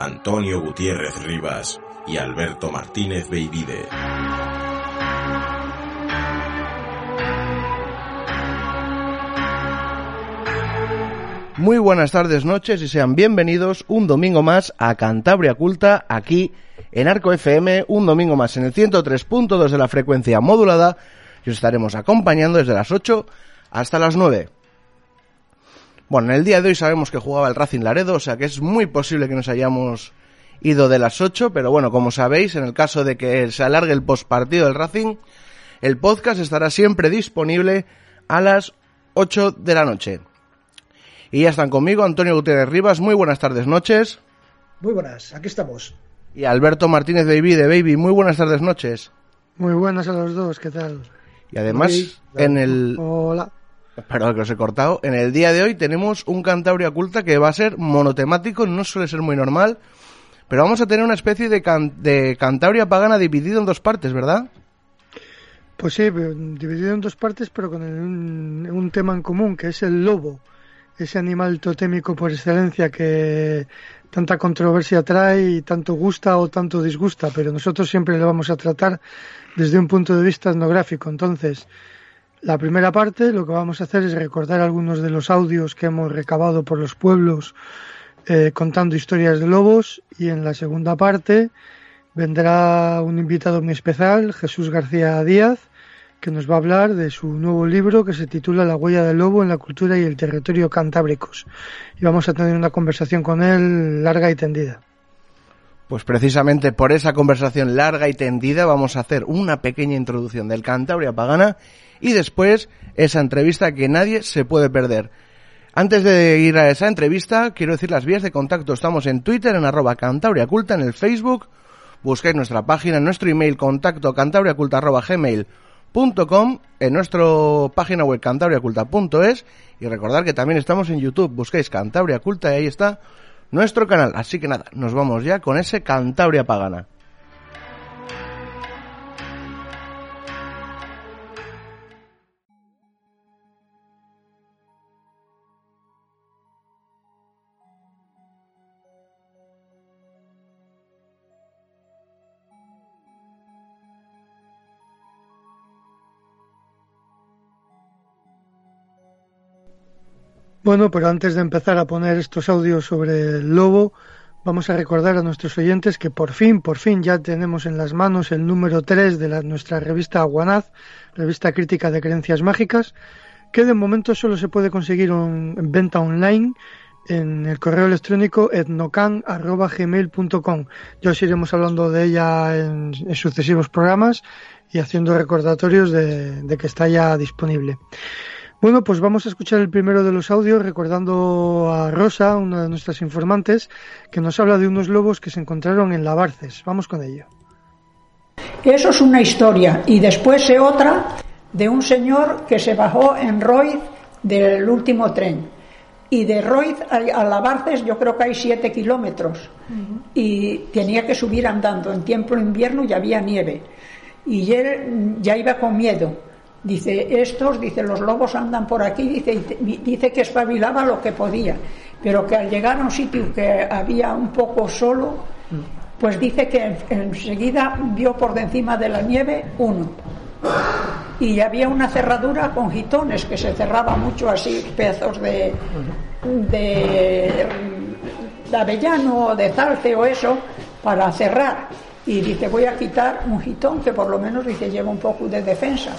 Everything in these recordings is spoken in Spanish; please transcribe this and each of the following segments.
Antonio Gutiérrez Rivas y Alberto Martínez Beivide. Muy buenas tardes, noches y sean bienvenidos un domingo más a Cantabria Culta aquí en Arco FM, un domingo más en el 103.2 de la frecuencia modulada y os estaremos acompañando desde las 8 hasta las 9. Bueno, en el día de hoy sabemos que jugaba el Racing Laredo, o sea que es muy posible que nos hayamos ido de las 8, pero bueno, como sabéis, en el caso de que se alargue el postpartido del Racing, el podcast estará siempre disponible a las 8 de la noche. Y ya están conmigo Antonio Gutiérrez Rivas, muy buenas tardes, noches. Muy buenas, aquí estamos. Y Alberto Martínez Baby de Baby, muy buenas tardes, noches. Muy buenas a los dos, ¿qué tal? Y además, en el... Hola. Perdón que os he cortado. En el día de hoy tenemos un Cantabria Oculta que va a ser monotemático, no suele ser muy normal, pero vamos a tener una especie de, de Cantabria pagana dividido en dos partes, ¿verdad? Pues sí, dividido en dos partes, pero con un, un tema en común, que es el lobo, ese animal totémico por excelencia que tanta controversia trae y tanto gusta o tanto disgusta, pero nosotros siempre lo vamos a tratar desde un punto de vista etnográfico. Entonces, la primera parte lo que vamos a hacer es recordar algunos de los audios que hemos recabado por los pueblos eh, contando historias de lobos y en la segunda parte vendrá un invitado muy especial, Jesús García Díaz, que nos va a hablar de su nuevo libro que se titula La huella del lobo en la cultura y el territorio cantábricos. Y vamos a tener una conversación con él larga y tendida. Pues precisamente por esa conversación larga y tendida vamos a hacer una pequeña introducción del Cantabria Pagana y después esa entrevista que nadie se puede perder. Antes de ir a esa entrevista, quiero decir las vías de contacto. Estamos en Twitter, en arroba cantabriaculta, en el Facebook. Busquéis nuestra página, nuestro email contacto cantabriaculta arroba gmail.com, en nuestra página web cantabriaculta.es y recordar que también estamos en YouTube. Busquéis Cantabria Culta y ahí está nuestro canal. Así que nada, nos vamos ya con ese Cantabria Pagana. Bueno, pero antes de empezar a poner estos audios sobre el lobo, vamos a recordar a nuestros oyentes que por fin, por fin ya tenemos en las manos el número 3 de la, nuestra revista Aguanaz, revista crítica de creencias mágicas, que de momento solo se puede conseguir en venta online en el correo electrónico etnocan.gmail.com. Ya os iremos hablando de ella en, sucesivos programas y haciendo recordatorios de que está ya disponible. Bueno, pues vamos a escuchar el primero de los audios recordando a Rosa, una de nuestras informantes, que nos habla de unos lobos que se encontraron en Lavarces. Vamos con ello. Eso es una historia. Y después se otra de un señor que se bajó en Roy del último tren. Y de Roy a Lavarces yo creo que hay siete kilómetros. Y tenía que subir andando. En tiempo de invierno ya había nieve. Y él ya iba con miedo Dice, estos, dice, los lobos andan por aquí, dice, dice que espabilaba lo que podía, pero que al llegar a un sitio que había un poco solo, pues dice que enseguida vio por encima de la nieve uno. y había una cerradura con gitones que se cerraba mucho así, pedazos de, avellano o de zarce o eso para cerrar. Y dice, voy a quitar un gitón que por lo menos dice lleva un poco de defensa.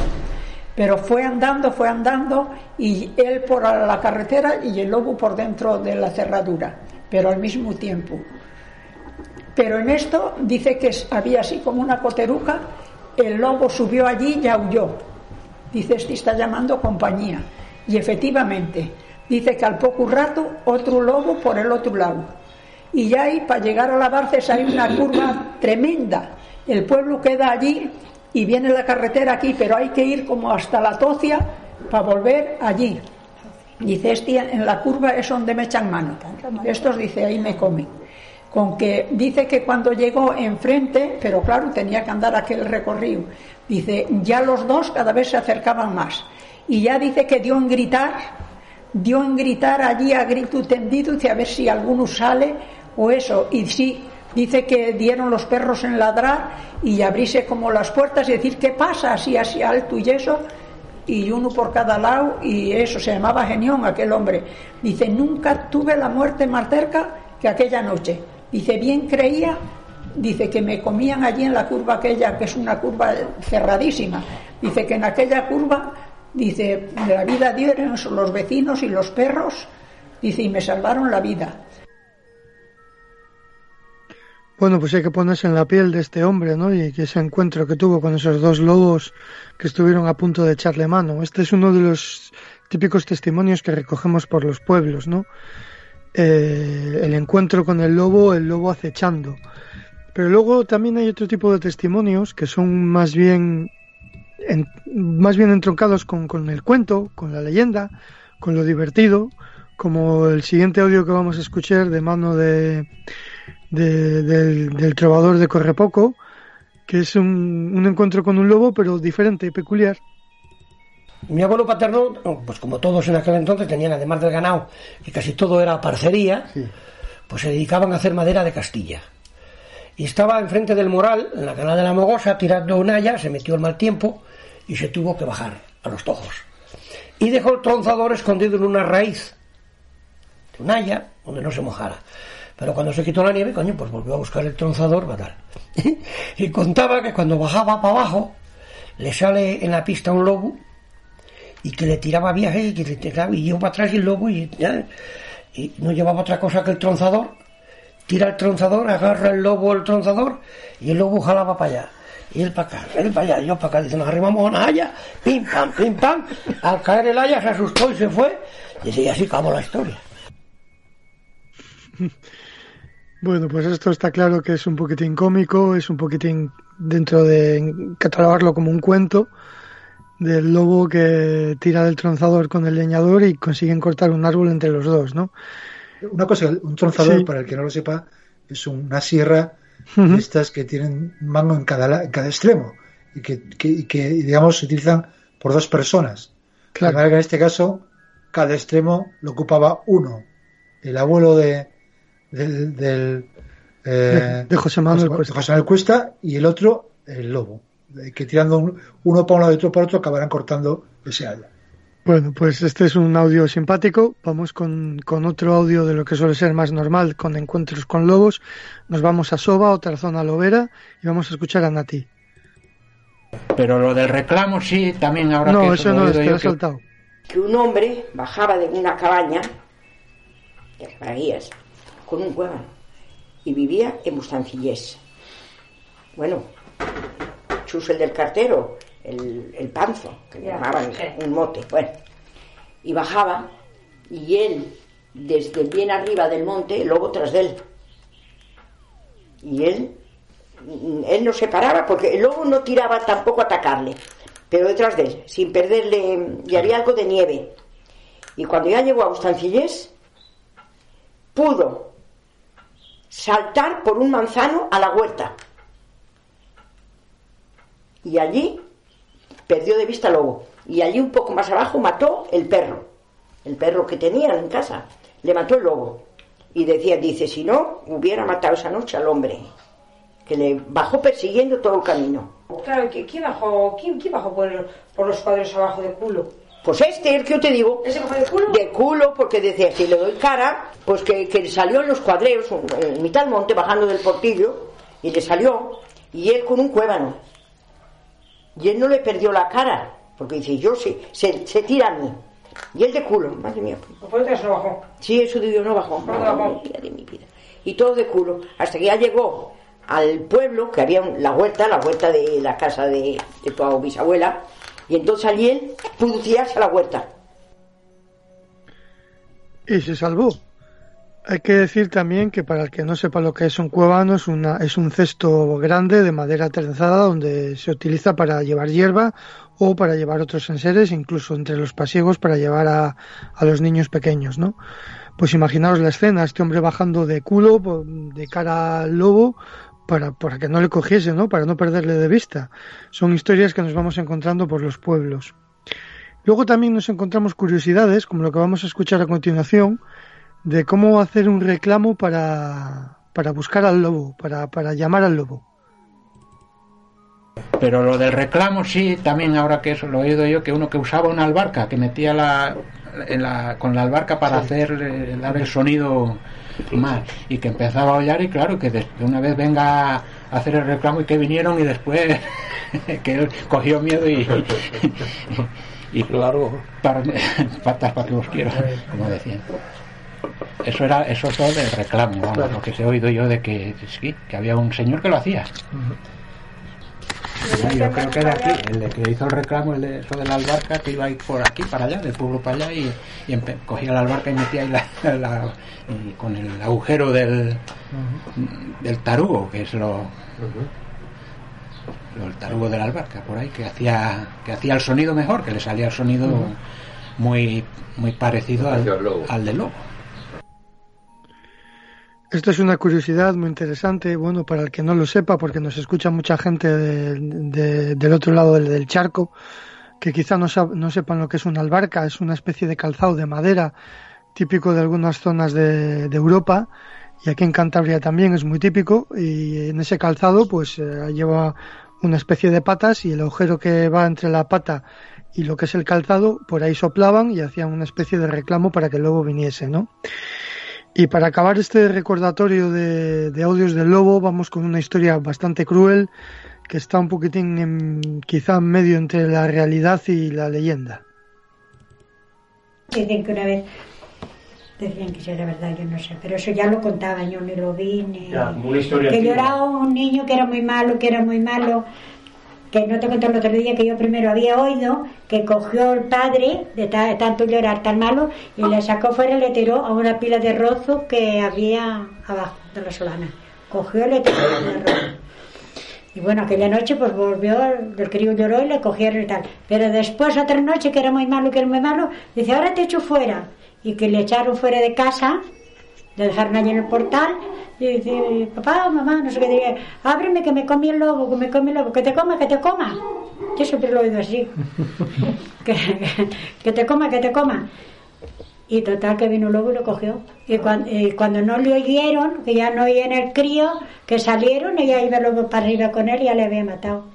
Pero fue andando, fue andando y él por la carretera y el lobo por dentro de la cerradura, pero al mismo tiempo. Pero en esto dice que había así como una coteruca, el lobo subió allí y aulló. Dice, este está llamando compañía. Y efectivamente, dice que al poco rato otro lobo por el otro lado. Y ya ahí, para llegar a la Barces, hay una curva tremenda. El pueblo queda allí y viene la carretera aquí, pero hay que ir como hasta la Tocia para volver allí. Dice, este en la curva es donde me echan mano. Estos, dice, ahí me comen. Con que dice que cuando llegó enfrente, pero claro, tenía que andar aquel recorrido. Dice, ya los dos cada vez se acercaban más. Y ya dice que dio en gritar, dio en gritar allí a grito tendido, dice, a ver si alguno sale o eso. Y sí, dice que dieron los perros en ladrar y abrirse como las puertas y decir, ¿qué pasa? Así, así alto y eso. Y uno por cada lado, y eso, se llamaba Genión aquel hombre. Dice, nunca tuve la muerte más cerca que aquella noche. Dice, bien creía, dice que me comían allí en la curva aquella, que es una curva cerradísima. Dice que en aquella curva, dice, de la vida dieron los vecinos y los perros, dice, y me salvaron la vida. Bueno, pues hay que ponerse en la piel de este hombre, ¿no? Y ese encuentro que tuvo con esos dos lobos que estuvieron a punto de echarle mano. Este es uno de los típicos testimonios que recogemos por los pueblos, ¿no? Eh, el encuentro con el lobo, el lobo acechando. Pero luego también hay otro tipo de testimonios que son más bien, más bien entroncados con, con el cuento, con la leyenda, con lo divertido, como el siguiente audio que vamos a escuchar de mano de del, del, trovador de Correpoco, que es un, un, encuentro con un lobo, pero diferente y peculiar. Mi abuelo paterno, pues como todos en aquel entonces tenían, además del ganado, que casi todo era parcería, sí. pues se dedicaban a hacer madera de Castilla. Y estaba enfrente del moral, en la canal de la Mogosa, tirando un haya, se metió el mal tiempo y se tuvo que bajar a los tojos. Y dejó el tronzador escondido en una raíz de un haya donde no se mojara. Pero cuando se quitó la nieve, coño, pues volvió a buscar el tronzador, tal. y contaba que cuando bajaba para abajo, le sale en la pista un lobo y que le tiraba viaje y que le tiraba, y yo para atrás y el lobo y, ya, y no llevaba otra cosa que el tronzador. Tira el tronzador, agarra el lobo el tronzador y el lobo jalaba para allá. Y él para acá, él para allá, yo para acá. Dice, nos arrimamos a una haya, pim, pam, pim, pam. Al caer el haya se asustó y se fue. Y así acabó la historia. Bueno, pues esto está claro que es un poquitín cómico, es un poquitín dentro de catalogarlo como un cuento del lobo que tira del tronzador con el leñador y consiguen cortar un árbol entre los dos, ¿no? Una cosa, un tronzador, sí. para el que no lo sepa, es una sierra uh -huh. de estas que tienen mango en cada, en cada extremo y que, que, que, digamos, se utilizan por dos personas. Claro. De manera que en este caso, cada extremo lo ocupaba uno. El abuelo de, del, del eh, de José Manuel José, Cuesta. José Manuel Cuesta y el otro el lobo que tirando un, uno para un lado y otro para otro acabarán cortando ese haya. Bueno pues este es un audio simpático. Vamos con, con otro audio de lo que suele ser más normal con encuentros con lobos. Nos vamos a Soba otra zona lobera y vamos a escuchar a Nati. Pero lo del reclamo sí también ahora no que eso no está saltado que un hombre bajaba de una cabaña de Bahías con un huevón y vivía en Bustancillés. Bueno, Chus el del cartero, el, el panzo, que le llamaban un mote, bueno, y bajaba y él, desde bien arriba del monte, el lobo tras de él. Y él, él no se paraba porque el lobo no tiraba tampoco a atacarle, pero detrás de él, sin perderle, y había algo de nieve. Y cuando ya llegó a Bustancillés, pudo saltar por un manzano a la huerta. Y allí perdió de vista al lobo. Y allí un poco más abajo mató el perro. El perro que tenían en casa. Le mató el lobo. Y decía, dice, si no, hubiera matado esa noche al hombre que le bajó persiguiendo todo el camino. Claro, ¿quién bajó, quién, quién bajó por, por los cuadros abajo de culo? Pues este, el que yo te digo. ¿Ese de culo? De culo, porque decía, si le doy cara, pues que, que salió en los cuadreros, en mitad del monte, bajando del portillo, y le salió, y él con un cuébano. Y él no le perdió la cara, porque dice, yo sí, se, se tira a mí. Y él de culo, madre mía. ¿Por qué no bajó? Sí, eso digo, no bajó. No de mi vida. Y todo de culo, hasta que ya llegó al pueblo, que había la huerta, la huerta de la casa de, de tu bisabuela, y entonces allí él a la huerta. Y se salvó. Hay que decir también que para el que no sepa lo que es un cuevano, es, una, es un cesto grande de madera trenzada donde se utiliza para llevar hierba o para llevar otros enseres, incluso entre los pasiegos para llevar a, a los niños pequeños, ¿no? Pues imaginaos la escena, este hombre bajando de culo, de cara al lobo, para, para que no le cogiese, ¿no? Para no perderle de vista. Son historias que nos vamos encontrando por los pueblos. Luego también nos encontramos curiosidades, como lo que vamos a escuchar a continuación, de cómo hacer un reclamo para, para buscar al lobo, para, para llamar al lobo. Pero lo del reclamo sí, también ahora que eso lo he oído yo, que uno que usaba una albarca, que metía la, en la con la albarca para hacer eh, dar el sonido más. Y que empezaba a hollar y claro que de una vez venga a hacer el reclamo y que vinieron y después que él cogió miedo y, y, para, patas para que os quiero como decían eso era eso es todo del reclamo vamos, lo que se ha oído yo de que sí que había un señor que lo hacía yo creo que era aquí, el de que hizo el reclamo, el de eso de la albarca, que iba a ir por aquí, para allá, del pueblo para allá, y, y cogía la albarca y metía ahí la, la, y con el agujero del, del tarugo, que es lo, lo, el tarugo de la albarca, por ahí, que hacía, que hacía el sonido mejor, que le salía el sonido muy, muy parecido al, al del lobo. Esto es una curiosidad muy interesante, bueno, para el que no lo sepa, porque nos escucha mucha gente de, de, del otro lado del, charco, que quizá no, sepan lo que es una albarca, es una especie de calzado de madera típico de algunas zonas de, Europa y aquí en Cantabria también es muy típico y en ese calzado pues eh, lleva una especie de patas y el agujero que va entre la pata y lo que es el calzado por ahí soplaban y hacían una especie de reclamo para que lobo viniese, ¿no? Y para acabar este recordatorio de, de, audios del lobo, vamos con una historia bastante cruel que está un poquitín en, quizá en medio entre la realidad y la leyenda. Dicen que una vez decían que era verdad, yo no sé, pero eso ya lo contaban, yo ni lo vi, ni... Ya, una historia que lloraba un niño que era muy malo, que era muy malo, que no te conté el otro día que yo primero había oído que cogió el padre de, ta, de tanto llorar tan malo y le sacó fuera y le tiró a una pila de rozo que había abajo de la solana. Cogió y le tiró de rozo. Y bueno, aquella noche pues volvió, el crío lloró y le cogieron y tal. Pero después otra noche que era muy malo, que era muy malo, dice, ahora te echo fuera. Y que le echaron fuera de casa, le dejaron allí en el portal y dice, papá, mamá, no sé qué diría, ábreme que me comí el lobo, que me comí el lobo, que te coma, que te coma. Yo siempre lo he oído así. que, que, te coma, que te coma. Y total que vino un lobo y lo cogió. Y cuando, y cuando no le oyeron, que ya no oían el crío, que salieron y ya iba el lobo para arriba con él y ya le había matado.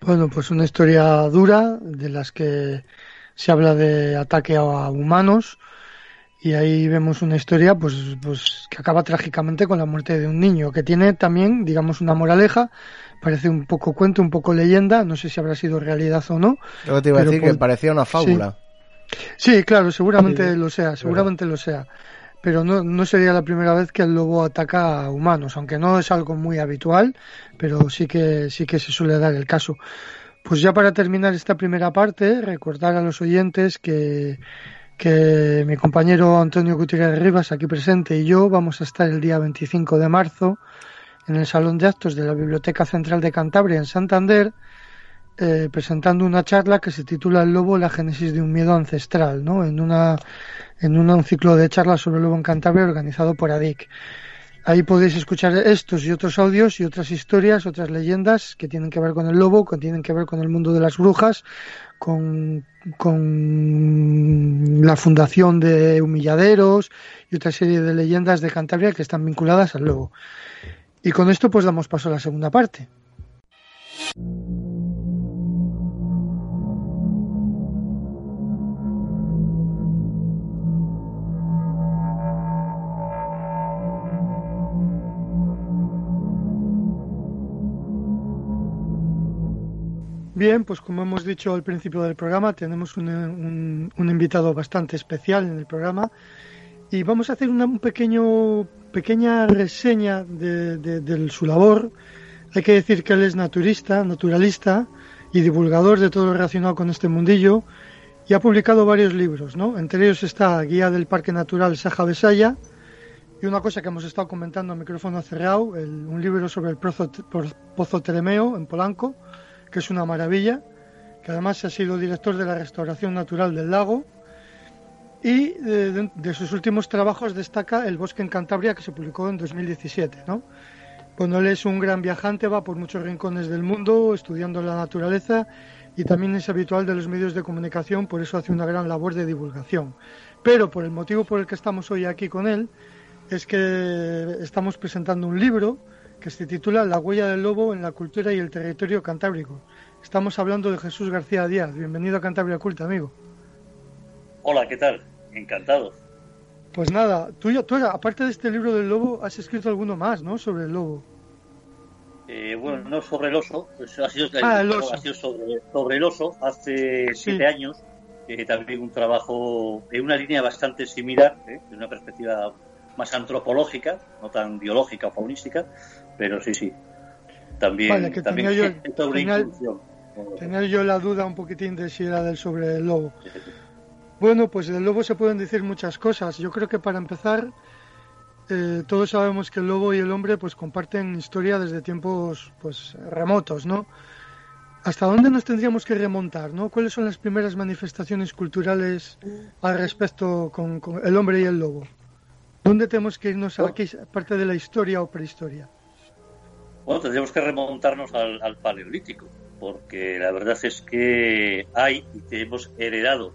Bueno, pues una historia dura de las que se habla de ataque a humanos y ahí vemos una historia pues, pues que acaba trágicamente con la muerte de un niño, que tiene también, digamos, una moraleja, parece un poco cuento, un poco leyenda, no sé si habrá sido realidad o no. Te iba a decir por... que parecía una fábula. Sí, sí claro, seguramente sí, lo sea, seguramente lo sea. Pero no, no sería la primera vez que el lobo ataca a humanos, aunque no es algo muy habitual, pero sí que, sí que se suele dar el caso. Pues ya para terminar esta primera parte, recordar a los oyentes que que mi compañero Antonio Gutiérrez Rivas, aquí presente, y yo vamos a estar el día 25 de marzo en el Salón de Actos de la Biblioteca Central de Cantabria en Santander, eh, presentando una charla que se titula El lobo, la génesis de un miedo ancestral, ¿no? en, una, en una, un ciclo de charlas sobre el lobo en Cantabria organizado por ADIC. Ahí podéis escuchar estos y otros audios y otras historias, otras leyendas que tienen que ver con el lobo, que tienen que ver con el mundo de las brujas, con, la fundación de humilladeros y otra serie de leyendas de Cantabria que están vinculadas al lobo. Y con esto pues damos paso a la segunda parte. Bien, pues como hemos dicho al principio del programa, tenemos un, invitado bastante especial en el programa y vamos a hacer una un pequeño, pequeña reseña de, su labor. Hay que decir que él es naturista, naturalista y divulgador de todo lo relacionado con este mundillo y ha publicado varios libros, ¿no? Entre ellos está Guía del Parque Natural Saja Besaya y una cosa que hemos estado comentando a micrófono cerrado, un libro sobre el Pozo, Pozo Tremeo en Polanco, que es una maravilla, que además ha sido director de la restauración natural del lago. Y de, sus últimos trabajos destaca El bosque en Cantabria, que se publicó en 2017. ¿no? Bueno, él es un gran viajante, va por muchos rincones del mundo estudiando la naturaleza y también es habitual de los medios de comunicación, por eso hace una gran labor de divulgación. Pero por el motivo por el que estamos hoy aquí con él, es que estamos presentando un libro que se titula La huella del lobo en la cultura y el territorio cantábrico. Estamos hablando de Jesús García Díaz. Bienvenido a Cantabria Culta, amigo. Hola, ¿qué tal? Encantado. Pues nada, tú, tú aparte de este libro del lobo, has escrito alguno más, ¿no? Sobre el lobo. Eh, bueno, no sobre el oso, pues ha sido, ah, el oso. Ha sido sobre, el oso hace siete años. Eh, también un trabajo en una línea bastante similar, ¿eh? de una perspectiva más antropológica, no tan biológica o faunística, pero sí, sí. También, también tenía yo, tenía, yo la duda un poquitín de si era del sobre el lobo. Bueno, pues del lobo se pueden decir muchas cosas. Yo creo que para empezar, eh, todos sabemos que el lobo y el hombre pues comparten historia desde tiempos pues remotos, ¿no? ¿Hasta dónde nos tendríamos que remontar, no? ¿Cuáles son las primeras manifestaciones culturales al respecto con, con el hombre y el lobo? ¿Dónde tenemos que irnos a aquí, parte de la historia o prehistoria? Bueno, tendríamos que remontarnos al, paleolítico, porque la verdad es que hay y tenemos heredado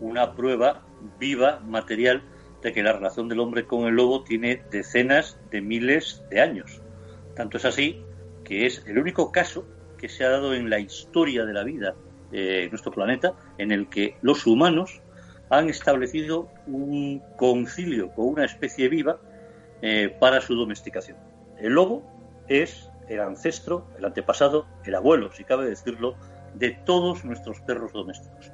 una prueba viva, material, de que la relación del hombre con el lobo tiene decenas de miles de años. Tanto es así que es el único caso que se ha dado en la historia de la vida en nuestro planeta en el que los humanos han establecido un concilio con una especie viva eh, para su domesticación. El lobo es el ancestro, el antepasado, el abuelo, si cabe decirlo, de todos nuestros perros domésticos.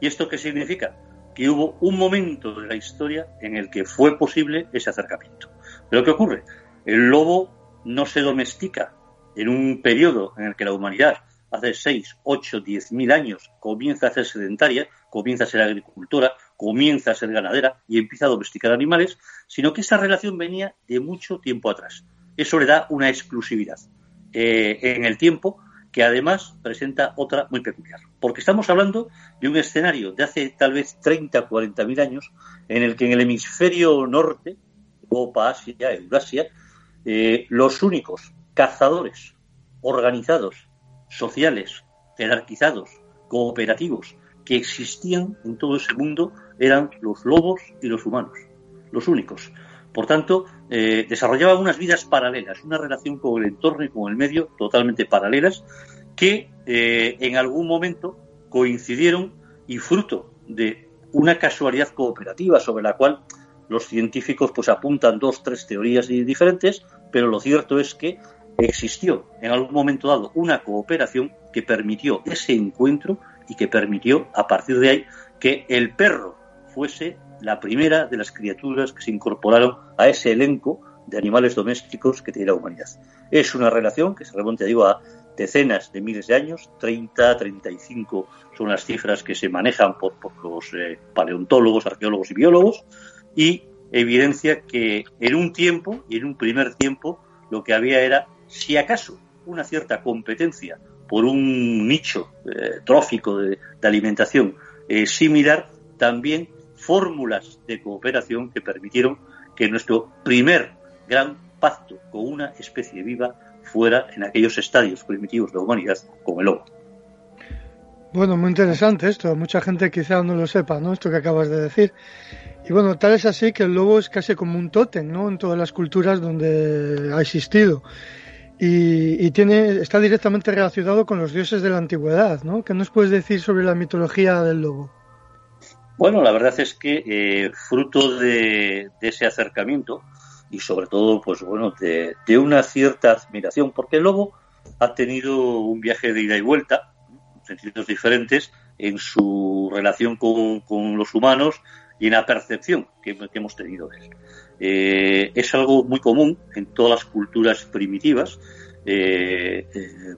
¿Y esto qué significa? Que hubo un momento de la historia en el que fue posible ese acercamiento. Pero ¿qué ocurre? El lobo no se domestica en un periodo en el que la humanidad hace 6, 8, 10 mil años comienza a ser sedentaria, comienza a ser agricultora, comienza a ser ganadera y empieza a domesticar animales, sino que esa relación venía de mucho tiempo atrás. Eso le da una exclusividad eh, en el tiempo que además presenta otra muy peculiar. Porque estamos hablando de un escenario de hace tal vez 30, 40 mil años, en el que en el hemisferio norte, Europa, Asia, Eurasia, eh, los únicos cazadores organizados, sociales, jerarquizados, cooperativos, que existían en todo ese mundo eran los lobos y los humanos, los únicos. Por tanto, eh, desarrollaban unas vidas paralelas, una relación con el entorno y con el medio totalmente paralelas, que eh, en algún momento coincidieron y fruto de una casualidad cooperativa sobre la cual los científicos pues apuntan dos, tres teorías diferentes, pero lo cierto es que existió en algún momento dado una cooperación que permitió ese encuentro y que permitió a partir de ahí que el perro fuese la primera de las criaturas que se incorporaron a ese elenco de animales domésticos que tiene la humanidad. Es una relación que se remonta, digo, a decenas de miles de años, 30, 35 son las cifras que se manejan por, los eh, paleontólogos, arqueólogos y biólogos, y evidencia que en un tiempo y en un primer tiempo lo que había era, si acaso, una cierta competencia por un nicho eh, trófico de, alimentación eh, similar, también fórmulas de cooperación que permitieron que nuestro primer gran pacto con una especie viva fuera en aquellos estadios primitivos de la humanidad como el lobo. Bueno, muy interesante esto. Mucha gente quizá no lo sepa, ¿no? Esto que acabas de decir. Y bueno, tal es así que el lobo es casi como un tótem, ¿no? En todas las culturas donde ha existido. Y, tiene, está directamente relacionado con los dioses de la antigüedad, ¿no? ¿Qué nos puedes decir sobre la mitología del lobo? Bueno, la verdad es que eh, fruto de, ese acercamiento y sobre todo, pues bueno, de, una cierta admiración, porque el lobo ha tenido un viaje de ida y vuelta, en sentidos diferentes, en su relación con los humanos y en la percepción que, hemos tenido de él. Eh, es algo muy común en todas las culturas primitivas, eh,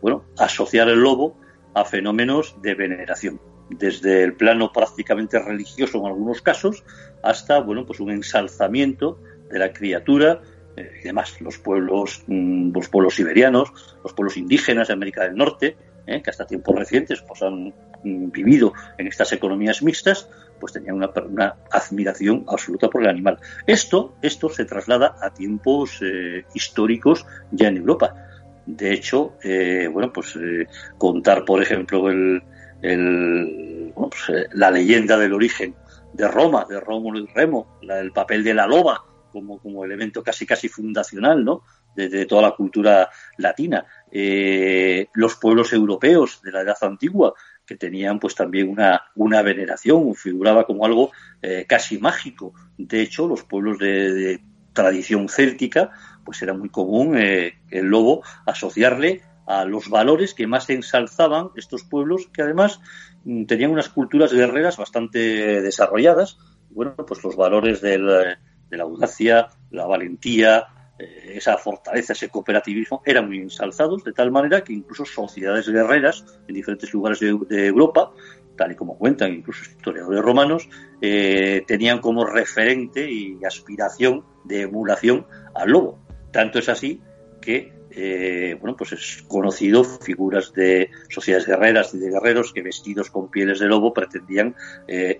bueno, asociar el lobo a fenómenos de veneración, desde el plano prácticamente religioso en algunos casos hasta, bueno, pues un ensalzamiento de la criatura y demás. Los pueblos, mm, los pueblos siberianos, los pueblos indígenas de América del Norte, que hasta tiempos recientes pues han mm, vivido en estas economías mixtas, pues tenía una, admiración absoluta por el animal. Esto, esto se traslada a tiempos eh, históricos ya en Europa. De hecho, eh, bueno, pues eh, contar, por ejemplo, el, pues, la leyenda del origen de Roma, de Rómulo y Remo, el papel de la loba como, como elemento casi casi fundacional, ¿no? de, toda la cultura latina. los pueblos europeos de la Edad Antigua, que tenían pues también una, una veneración, figuraba como algo eh, casi mágico. De hecho, los pueblos de, tradición céltica, pues era muy común eh, el lobo asociarle a los valores que más ensalzaban estos pueblos, que además mm, tenían unas culturas guerreras bastante desarrolladas. Bueno, pues los valores de la audacia, la valentía, eh, esa fortaleza, ese cooperativismo, eran muy ensalzados, de tal manera que incluso sociedades guerreras en diferentes lugares de, Europa, tal y como cuentan incluso historiadores romanos, eh, tenían como referente y aspiración de emulación al lobo. Tanto es así que eh, bueno, pues es conocido figuras de sociedades guerreras y de guerreros que vestidos con pieles de lobo pretendían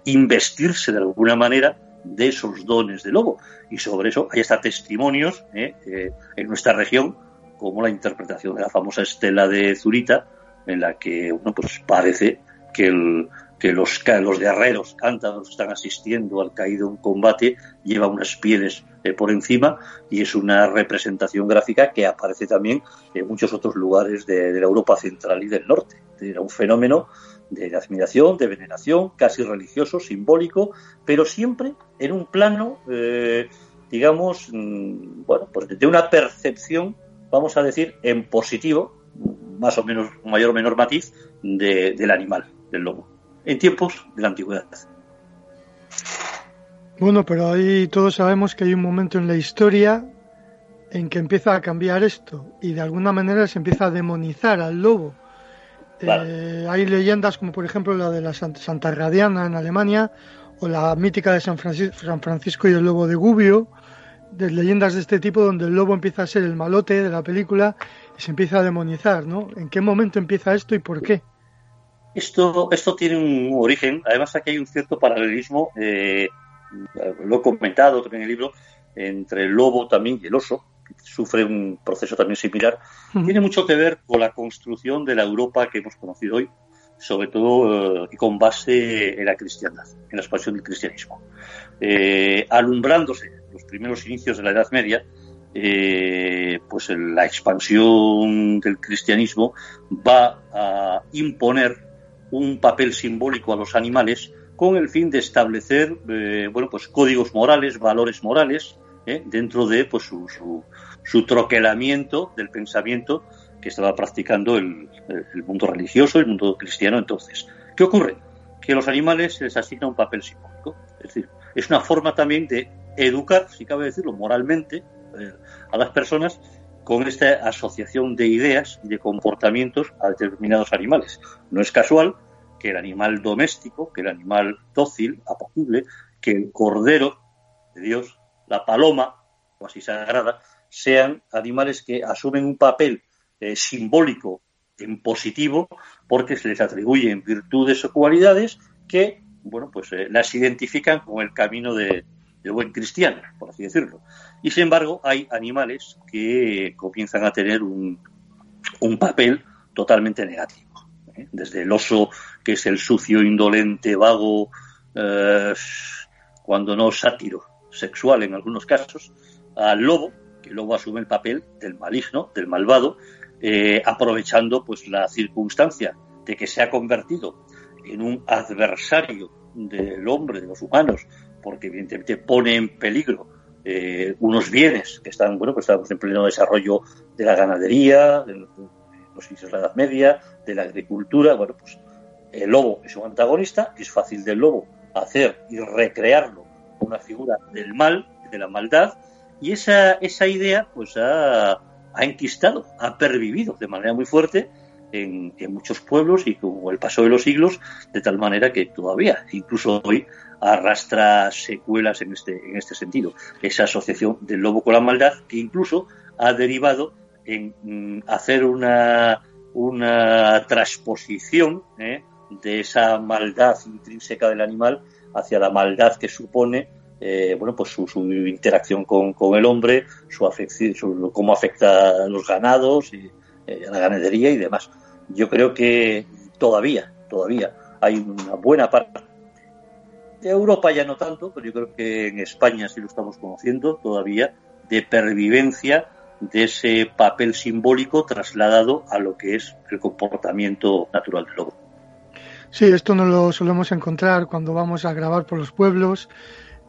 investirse de alguna manera de esos dones de lobo. Y sobre eso hay hasta testimonios ¿eh? Eh, en nuestra región, como la interpretación de la famosa estela de Zurita, en la que bueno, pues parece que, el, que los, los guerreros cántaros están asistiendo al caído en combate, lleva unas pieles eh, por encima y es una representación gráfica que aparece también en muchos otros lugares de, de la Europa central y del norte. Era un fenómeno de admiración, de veneración, casi religioso, simbólico, pero siempre en un plano, eh, digamos, mm, bueno, pues de una percepción, vamos a decir, en positivo, más o menos, mayor o menor matiz, del animal, del lobo, en tiempos de la antigüedad. Bueno, pero ahí todos sabemos que hay un momento en la historia en que empieza a cambiar esto y de alguna manera se empieza a demonizar al lobo eh, hay leyendas como por ejemplo la de la Santa Radiana en Alemania o la mítica de San Francisco, y el lobo de Gubbio, de leyendas de este tipo donde el lobo empieza a ser el malote de la película y se empieza a demonizar, ¿no? ¿En qué momento empieza esto y por qué? Esto, esto tiene un origen, además aquí hay un cierto paralelismo, eh, lo he comentado también en el libro, entre el lobo también y el oso, sufre un proceso también similar, tiene mucho que ver con la construcción de la Europa que hemos conocido hoy, sobre todo eh, con base en la cristiandad, en la expansión del cristianismo. Eh, alumbrándose los primeros inicios de la Edad Media, eh, pues la expansión del cristianismo va a imponer un papel simbólico a los animales con el fin de establecer bueno pues códigos morales, valores morales, dentro de pues su, su troquelamiento del pensamiento que estaba practicando el, mundo religioso, el mundo cristiano entonces. ¿Qué ocurre? Que a los animales se les asigna un papel simbólico. Es decir, es una forma también de educar, si cabe decirlo, moralmente eh, a las personas con esta asociación de ideas y de comportamientos a determinados animales. No es casual que el animal doméstico, que el animal dócil, apacible, que el cordero de Dios, la paloma, o así sagrada, sean animales que asumen un papel eh, simbólico en positivo porque se les atribuyen virtudes o cualidades que, bueno, pues eh, las identifican con el camino de, buen cristiano, por así decirlo. Y sin embargo, hay animales que comienzan a tener un, un papel totalmente negativo. ¿Eh? desde el oso, que es el sucio, indolente, vago, eh, cuando no sátiro, sexual en algunos casos, al lobo, que lobo asume el papel del maligno, del malvado, eh, aprovechando pues la circunstancia de que se ha convertido en un adversario del hombre, de los humanos, porque evidentemente pone en peligro unos bienes que están, bueno, pues estamos en pleno desarrollo de la ganadería, de los inicios de la Edad Media, de la agricultura. Bueno, pues el lobo es un antagonista, es fácil del lobo hacer y recrearlo una figura del mal, de la maldad, y esa, esa idea pues ha, ha enquistado, ha pervivido de manera muy fuerte en, muchos pueblos y con el paso de los siglos, de tal manera que todavía, incluso hoy, arrastra secuelas en este, en este sentido. Esa asociación del lobo con la maldad que incluso ha derivado en mm, hacer una, una transposición ¿eh? de esa maldad intrínseca del animal hacia la maldad que supone eh, bueno, pues su, interacción con, el hombre, su afección, cómo afecta a los ganados, y, eh, a la ganadería y demás. Yo creo que todavía, todavía hay una buena parte de Europa ya no tanto, pero yo creo que en España sí lo estamos conociendo todavía de pervivencia de ese papel simbólico trasladado a lo que es el comportamiento natural del lobo. Sí, esto no lo solemos encontrar cuando vamos a grabar por los pueblos.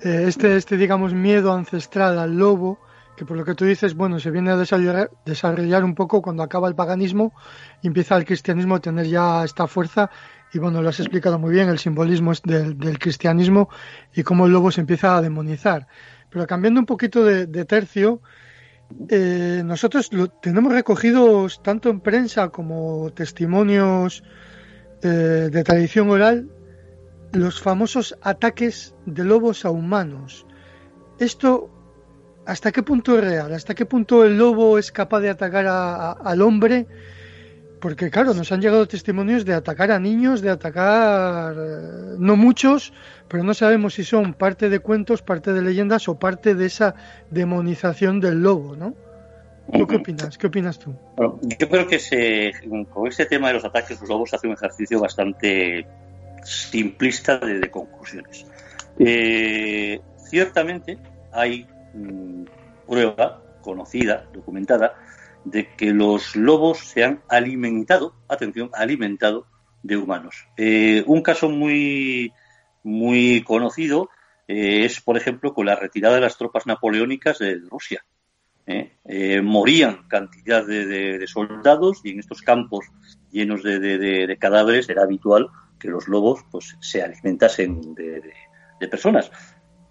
Eh, este, este, digamos, miedo ancestral al lobo, que por lo que tú dices, bueno, se viene a desarrollar, un poco cuando acaba el paganismo y empieza el cristianismo a tener ya esta fuerza. Y bueno, lo has explicado muy bien, el simbolismo del, del cristianismo y cómo el lobo se empieza a demonizar. Pero cambiando un poquito de, tercio, eh, nosotros lo tenemos recogidos tanto en prensa como testimonios eh, de tradición oral los famosos ataques de lobos a humanos. Esto, ¿hasta qué punto es real? ¿Hasta qué punto el lobo es capaz de atacar al hombre? Porque claro, nos han llegado testimonios de atacar a niños, de atacar, eh, no muchos, pero no sabemos si son parte de cuentos, parte de leyendas o parte de esa demonización del lobo, ¿no? ¿Tú qué opinas? ¿Qué opinas tú? yo creo que se, con este tema de los ataques los lobos hace un ejercicio bastante simplista de, conclusiones. Eh, ciertamente hay mm, prueba conocida, documentada, de que los lobos se han alimentado, atención, alimentado de humanos. Eh, un caso muy, muy conocido eh, es, por ejemplo, con la retirada de las tropas napoleónicas de Rusia. morían cantidad de, soldados y en estos campos llenos de cadáveres era habitual que los lobos pues, se alimentasen de, personas.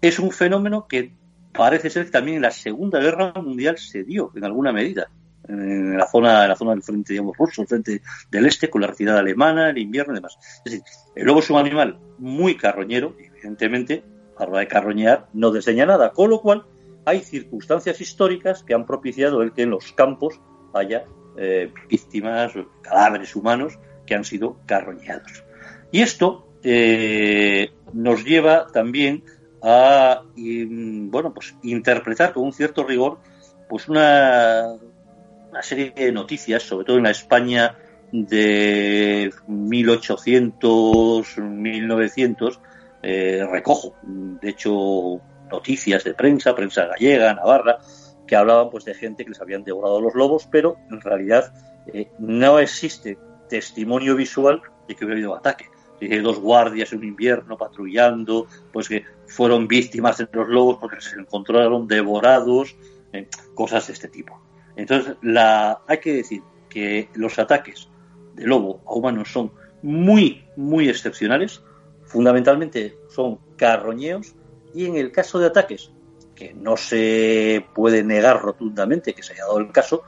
Es un fenómeno que parece ser que también en la Segunda Guerra Mundial se dio en alguna medida en la zona, en la zona del frente digamos, ruso, el frente del este, con la retirada alemana, el invierno y demás. Es decir, el lobo es un animal muy carroñero, evidentemente, a la de carroñear no desdeña nada, con lo cual hay circunstancias históricas que han propiciado el que en los campos haya eh, víctimas, cadáveres humanos que han sido carroñeados. Y esto eh, nos lleva también a bueno, pues interpretar con un cierto rigor pues una, una serie de noticias, sobre todo en la España de 1800, 1900, eh, recojo, de hecho, noticias de prensa, prensa gallega, navarra, que hablaban pues de gente que les habían devorado los lobos, pero en realidad eh, no existe testimonio visual de que hubiera habido ataque dos guardias en un invierno patrullando, pues que fueron víctimas de los lobos porque se encontraron devorados, eh, cosas de este tipo. Entonces, la, hay que decir que los ataques de lobo a humanos son muy, muy excepcionales, fundamentalmente son carroñeos, y en el caso de ataques, que no se puede negar rotundamente que se haya dado el caso,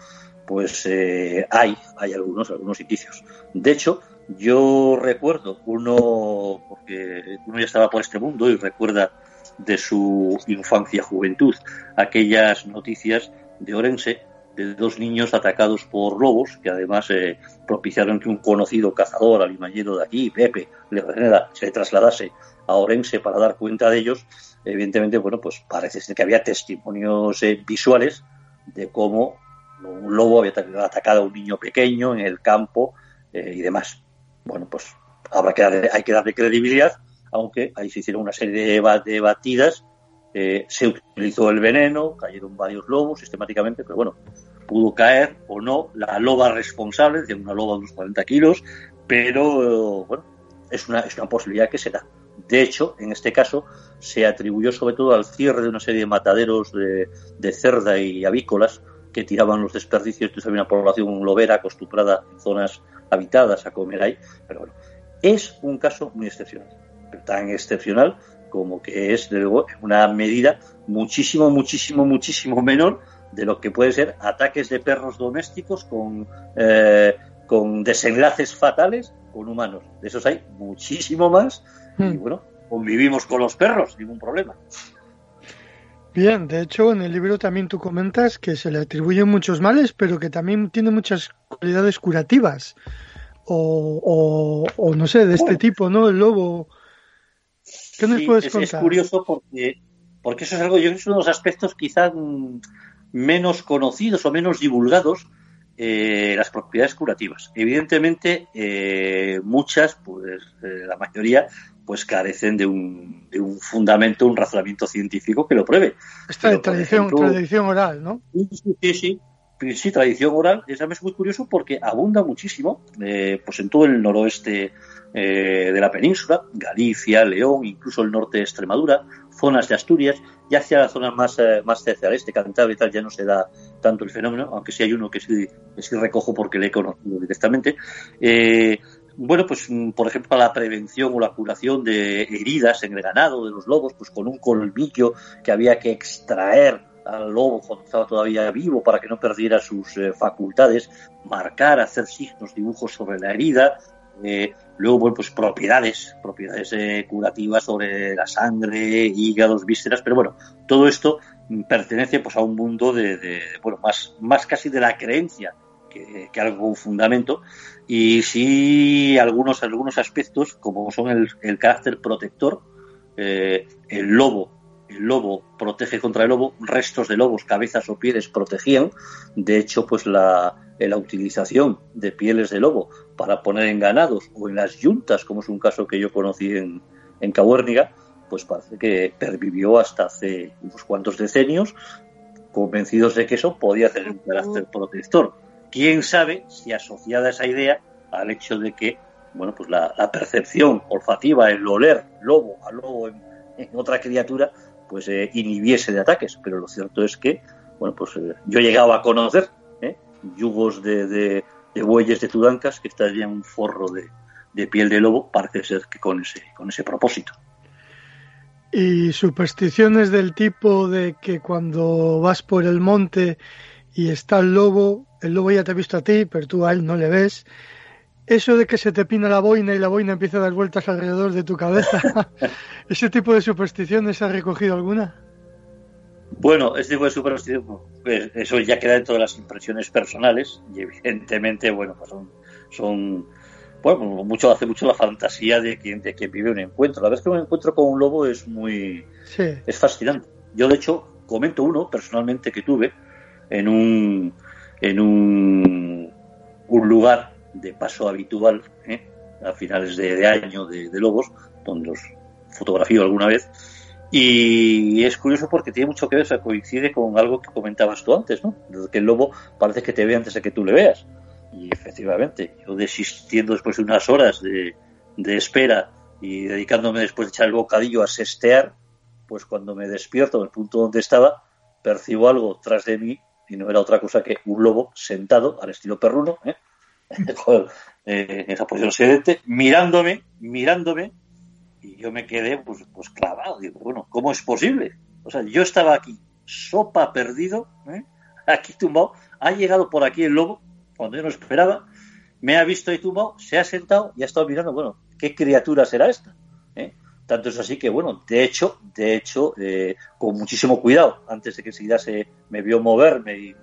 pues eh, hay, hay algunos, algunos indicios. De hecho, yo recuerdo uno, porque uno ya estaba por este mundo y recuerda de su infancia, juventud, aquellas noticias de Orense de dos niños atacados por lobos, que además eh, propiciaron que un conocido cazador alimañero de aquí, Pepe Leonera, se trasladase a Orense para dar cuenta de ellos. Evidentemente, bueno, pues parece ser que había testimonios eh, visuales de cómo un lobo había atacado a un niño pequeño en el campo eh, y demás. bueno, pues habrá que darle, hay que darle credibilidad, aunque ahí se hicieron una serie de, batidas, eh, se utilizó el veneno, cayeron varios lobos sistemáticamente, pero bueno, pudo caer o no la loba responsable, de una loba de unos 40 kilos, pero bueno, es una, es una posibilidad que se da. De hecho, en este caso, se atribuyó sobre todo al cierre de una serie de mataderos de, cerda y avícolas que tiraban los desperdicios. Entonces había una población lobera acostumbrada en zonas habitadas a comer ahí. Pero bueno, es un caso muy excepcional. tan excepcional como que es, de luego, una medida muchísimo, muchísimo, muchísimo menor de lo que puede ser ataques de perros domésticos con, eh, con desenlaces fatales con humanos. De esos hay muchísimo más y hmm. bueno, convivimos con los perros, ningún problema. Bien, de hecho en el libro también tú comentas que se le atribuyen muchos males, pero que también tiene muchas cualidades curativas. O, o, no sé, de este tipo, ¿no? El lobo. ¿Qué nos puedes es, contar? Es curioso porque, porque eso es algo, yo creo que es uno de los aspectos quizás mm, menos conocidos o menos divulgados, eh, las propiedades curativas. Evidentemente, eh, muchas, pues eh, la mayoría, pues carecen de un, de un fundamento, un razonamiento científico que lo pruebe. Esta tradición, tradición oral, ¿no? Sí, sí, sí, tradición oral. Es muy curioso porque abunda muchísimo, eh, pues en todo el noroeste de la península, Galicia, León, incluso el norte de Extremadura, zonas de Asturias, y hacia las zonas más, eh, más cerca este, Cantabria y tal, ya no se da tanto el fenómeno, aunque sí hay uno que sí, que recojo porque le he conocido directamente. Eh, bueno, pues mm, por ejemplo, para la prevención o la curación de heridas en el ganado, de los lobos, pues con un colmillo que había que extraer al lobo cuando estaba todavía vivo para que no perdiera sus eh, facultades, marcar, hacer signos, dibujos sobre la herida, eh, luego, pues propiedades, propiedades eh, curativas sobre la sangre, hígados, vísceras, pero bueno, todo esto pertenece pues a un mundo de, bueno, más, más casi de la creencia que, que algo fundamento. Y sí algunos, algunos aspectos como son el, carácter protector, eh, el lobo, el lobo protege contra el lobo, restos de lobos, cabezas o pieles protegían, de hecho pues la, la utilización de pieles de lobo para poner en ganados o en las yuntas, como es un caso que yo conocí en, en Cabuérniga, pues parece que pervivió hasta hace unos cuantos decenios, convencidos de que eso podía tener un carácter protector quién sabe si asociada esa idea al hecho de que, bueno, pues la, percepción olfativa, el oler lobo a lobo en, otra criatura, pues eh, inhibiese de ataques. Pero lo cierto es que, bueno, pues eh, yo llegaba a conocer ¿eh? yugos de, de, bueyes de tudancas que estarían un forro de, de piel de lobo, parece ser que con ese, con ese propósito. Y supersticiones del tipo de que cuando vas por el monte y está el lobo, el lobo ya te ha visto a ti, pero tú a él no le ves. Eso de que se te pina la boina y la boina empieza a dar vueltas alrededor de tu cabeza, ¿ese tipo de supersticiones ha recogido alguna? Bueno, ese tipo de superstición, pues, eso ya queda dentro de las impresiones personales y evidentemente, bueno, pues son, son bueno, mucho hace mucho la fantasía de quien, de que vive un encuentro. La vez que un encuentro con un lobo es muy, es fascinante. Yo de hecho comento uno personalmente que tuve en un, en un, un lugar de paso habitual ¿eh? a finales de, año de, Lobos, donde los fotografío alguna vez. Y es curioso porque tiene mucho que ver, o coincide con algo que comentabas tú antes, ¿no? Que el lobo parece que te ve antes de que tú le veas. Y efectivamente, yo desistiendo después de unas horas de, espera y dedicándome después de echar el bocadillo a sestear, pues cuando me despierto en el punto donde estaba, percibo algo tras de mí y no era otra cosa que un lobo sentado al estilo perruno, ¿eh? eh en esa posición sedente, mirándome, mirándome, y yo me quedé pues, pues clavado. Digo, bueno, ¿cómo es posible? O sea, yo estaba aquí, sopa perdido, ¿eh? aquí tumbado, ha llegado por aquí el lobo, cuando yo no esperaba, me ha visto ahí tumbado, se ha sentado y ha estado mirando, bueno, ¿qué criatura será esta? ¿Eh? Tanto es así que, bueno, de hecho, de hecho, eh, con muchísimo cuidado, antes de que enseguida se me vio moverme y,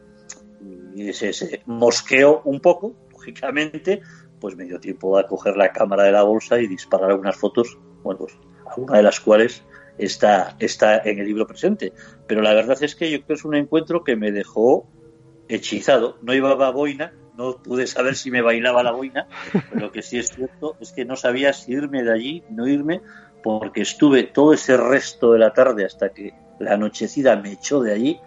se, mosqueó un poco, lógicamente, pues me dio tiempo a coger la cámara de la bolsa y disparar algunas fotos, bueno, pues alguna de las cuales está, está en el libro presente. Pero la verdad es que yo creo que es un encuentro que me dejó hechizado. No llevaba boina, no pude saber si me bailaba la boina, pero lo que sí es cierto es que no sabía si irme de allí, no irme, porque estuve todo ese resto de la tarde hasta que la anochecida me echó de allí,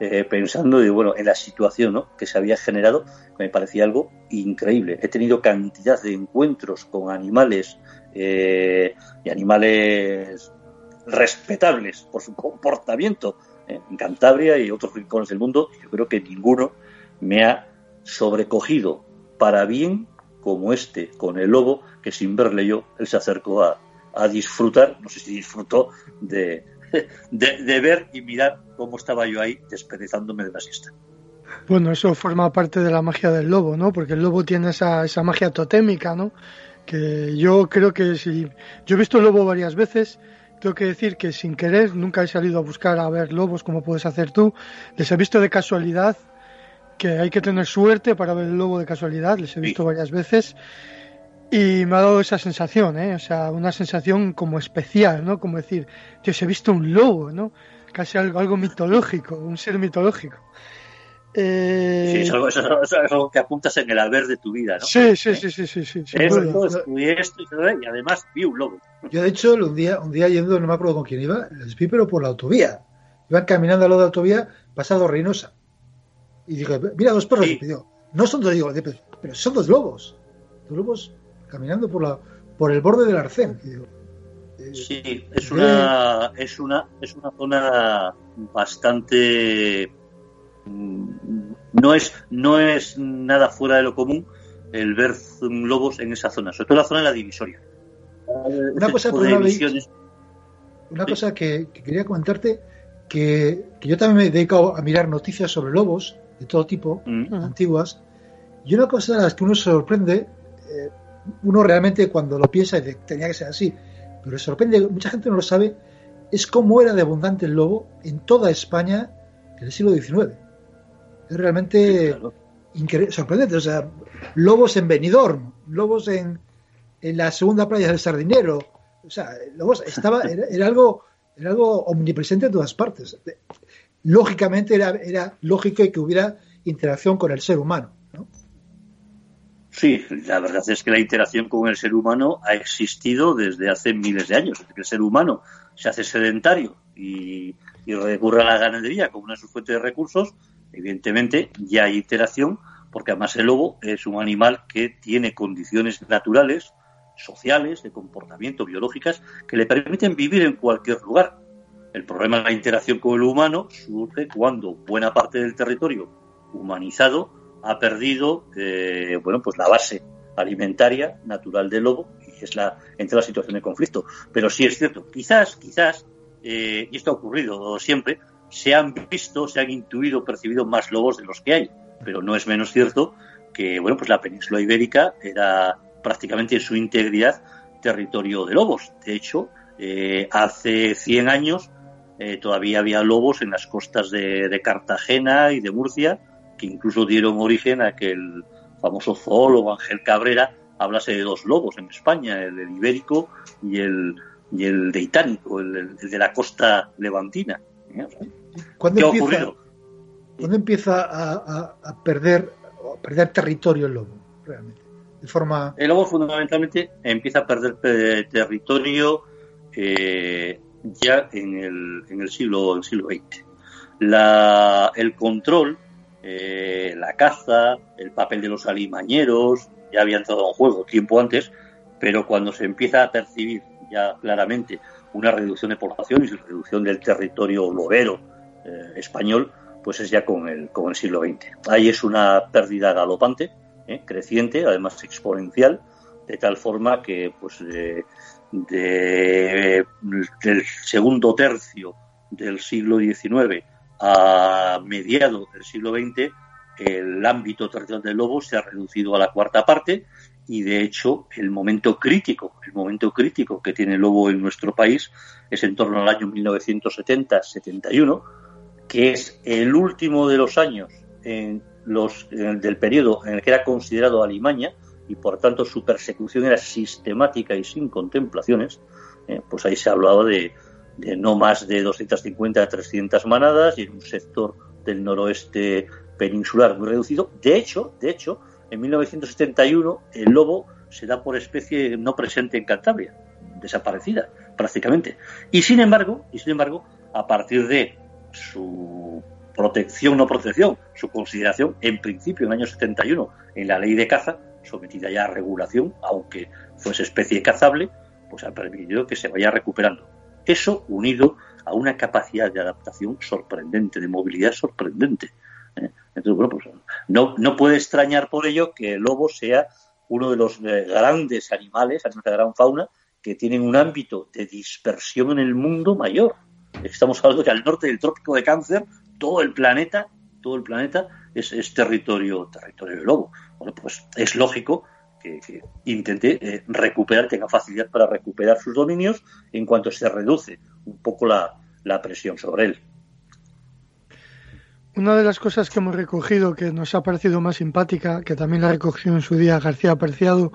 eh, pensando de, bueno, en la situación que se había generado, me parecía algo increíble. He tenido cantidad de encuentros con animales eh, y animales respetables por su comportamiento ¿eh? en Cantabria y otros rincones del mundo. Yo creo que ninguno me ha sobrecogido para bien como este con el lobo que sin verle yo él se acercó a, a disfrutar, no sé si disfrutó de, de, ver y mirar cómo estaba yo ahí desperezándome de la siesta. Bueno, eso forma parte de la magia del lobo, ¿no? Porque el lobo tiene esa, esa magia totémica, ¿no? Que yo creo que si... Yo he visto el lobo varias veces, tengo que decir que sin querer nunca he salido a buscar a ver lobos como puedes hacer tú. Les he visto de casualidad, que hay que tener suerte para ver el lobo de casualidad, les he visto varias veces. Y me ha dado esa sensación, ¿eh? O sea, una sensación como especial, ¿no? Como decir, Dios, he visto un lobo, ¿no? Casi algo, algo mitológico, un ser mitológico. Eh... Sí, es algo, es algo, que apuntas en el haber de tu vida, ¿no? Sí, sí, sí, sí, sí, sí, Esto, esto, y además vi un lobo. Yo, de hecho, un día, un día yendo, no me acuerdo con quién iba, les vi, pero por la autovía. Iban caminando a lo de la autovía, pasado Reynosa. Y dije, mira, dos perros. Y digo, no son dos, digo, pero son dos lobos. Dos lobos caminando por la por el borde del arcén. Eh, sí, es una, es una es una zona bastante no es no es nada fuera de lo común el ver lobos en esa zona, sobre todo la zona de la divisoria. Una cosa, una cosa que, quería comentarte que, que, yo también me he dedicado a mirar noticias sobre lobos de todo tipo, mm. antiguas, y una cosa de las que uno se sorprende eh, uno realmente cuando lo piensa dice, tenía que ser así, pero sorprende, mucha gente no lo sabe, es cómo era de abundante el lobo en toda España en el siglo XIX. Es realmente sorprendente. O sea, lobos en Benidorm, lobos en, en la segunda playa del Sardinero. O sea, lobos estaba, era, algo, era algo omnipresente en todas partes. Lógicamente era, era lógico que hubiera interacción con el ser humano. Sí, la verdad es que la interacción con el ser humano ha existido desde hace miles de años. El ser humano se hace sedentario y, recurre a la ganadería como una de sus fuentes de recursos, evidentemente ya hay interacción, porque además el lobo es un animal que tiene condiciones naturales, sociales, de comportamiento, biológicas, que le permiten vivir en cualquier lugar. El problema de la interacción con el humano surge cuando buena parte del territorio humanizado ha perdido eh, bueno pues la base alimentaria natural del lobo y es la entre la situación de conflicto pero sí es cierto quizás quizás eh, y esto ha ocurrido siempre se han visto se han intuido percibido más lobos de los que hay pero no es menos cierto que bueno pues la península ibérica era prácticamente en su integridad territorio de lobos de hecho eh, hace 100 años todavía había lobos en las costas de Cartagena y de Murcia que incluso dieron origen a que el famoso zoólogo Ángel Cabrera hablase de dos lobos en España, el, ibérico y el, y el de Itánico, el, de la costa levantina. ¿Cuándo empieza, ocurrido? ¿Cuándo empieza a, perder, a perder territorio el lobo, realmente? De forma... El lobo fundamentalmente empieza a perder territorio eh, ya en el, en el siglo, en el siglo XX. La, el control eh, la caza, el papel de los alimañeros, ya había entrado en juego tiempo antes, pero cuando se empieza a percibir ya claramente una reducción de población y reducción del territorio lobero eh, español, pues es ya con el, con el siglo XX. Ahí es una pérdida galopante, eh, creciente, además exponencial, de tal forma que pues del segundo tercio del siglo XIX a mediados del siglo XX el ámbito territorial del lobo se ha reducido a la cuarta parte y de hecho el momento crítico, el momento crítico que tiene lobo en nuestro país es en torno al año 1970-71, que es el último de los años en los, del periodo en el que era considerado Alimaña y por tanto su persecución era sistemática y sin contemplaciones, eh, pues ahí se ha hablado de, de no más de 250 a 300 manadas y en un sector del noroeste peninsular muy reducido. De hecho, de hecho, en 1971 el lobo se da por especie no presente en Cantabria, desaparecida prácticamente. Y sin embargo, y sin embargo, a partir de su protección no protección, su consideración en principio en el año 71 en la ley de caza, sometida ya a regulación, aunque fuese especie cazable, pues ha permitido que se vaya recuperando. Eso unido a una capacidad de adaptación sorprendente, de movilidad sorprendente. No, no puede extrañar por ello que el lobo sea uno de los eh, grandes animales, animales de gran fauna, que tienen un ámbito de dispersión en el mundo mayor. Estamos hablando que al norte del trópico de cáncer, todo el planeta, todo el planeta es, es territorio, territorio del lobo. Bueno, pues es lógico que, intente eh, recuperar, tenga facilidad para recuperar sus dominios en cuanto se reduce un poco la, presión sobre él. Una de las cosas que hemos recogido que nos ha parecido más simpática, que también la recogió en su día García Apreciado,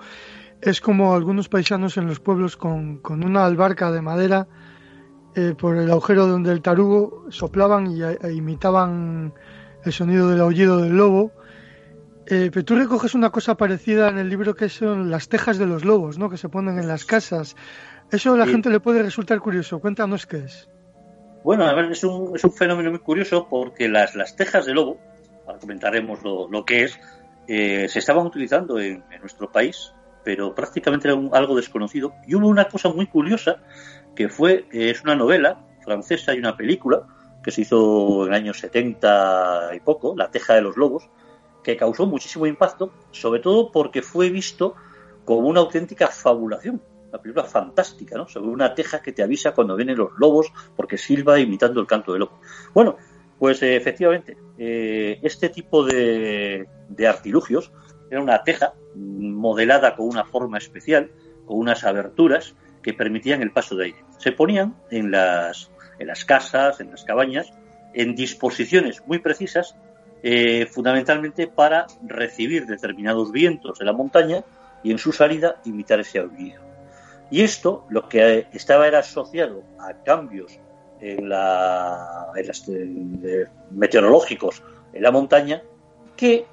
es como algunos paisanos en los pueblos con, una albarca de madera eh, por el agujero donde el tarugo soplaban y e imitaban el sonido del aullido del lobo eh, pero tú recoges una cosa parecida en el libro que son las tejas de los lobos, ¿no? Que se ponen en las casas. Eso a la gente le puede resultar curioso. Cuéntanos qué es. Bueno, es un, es un fenómeno muy curioso porque las, las tejas de lobo, comentaremos lo, lo que es, eh, se estaban utilizando en, nuestro país, pero prácticamente era algo desconocido. Y hubo una cosa muy curiosa que fue, eh, es una novela francesa y una película que se hizo en el año 70 y poco, La teja de los lobos, que causó muchísimo impacto, sobre todo porque fue visto como una auténtica fabulación. Una película fantástica, ¿no? Sobre una teja que te avisa cuando vienen los lobos porque silba imitando el canto del lobo. Bueno, pues eh, efectivamente, eh, este tipo de, artilugios era una teja modelada con una forma especial, con unas aberturas que permitían el paso de aire. Se ponían en las, en las casas, en las cabañas, en disposiciones muy precisas eh, fundamentalmente para recibir determinados vientos de la montaña y en su salida imitar ese aullido. Y esto lo que estaba era asociado a cambios en la, meteorológicos en la montaña que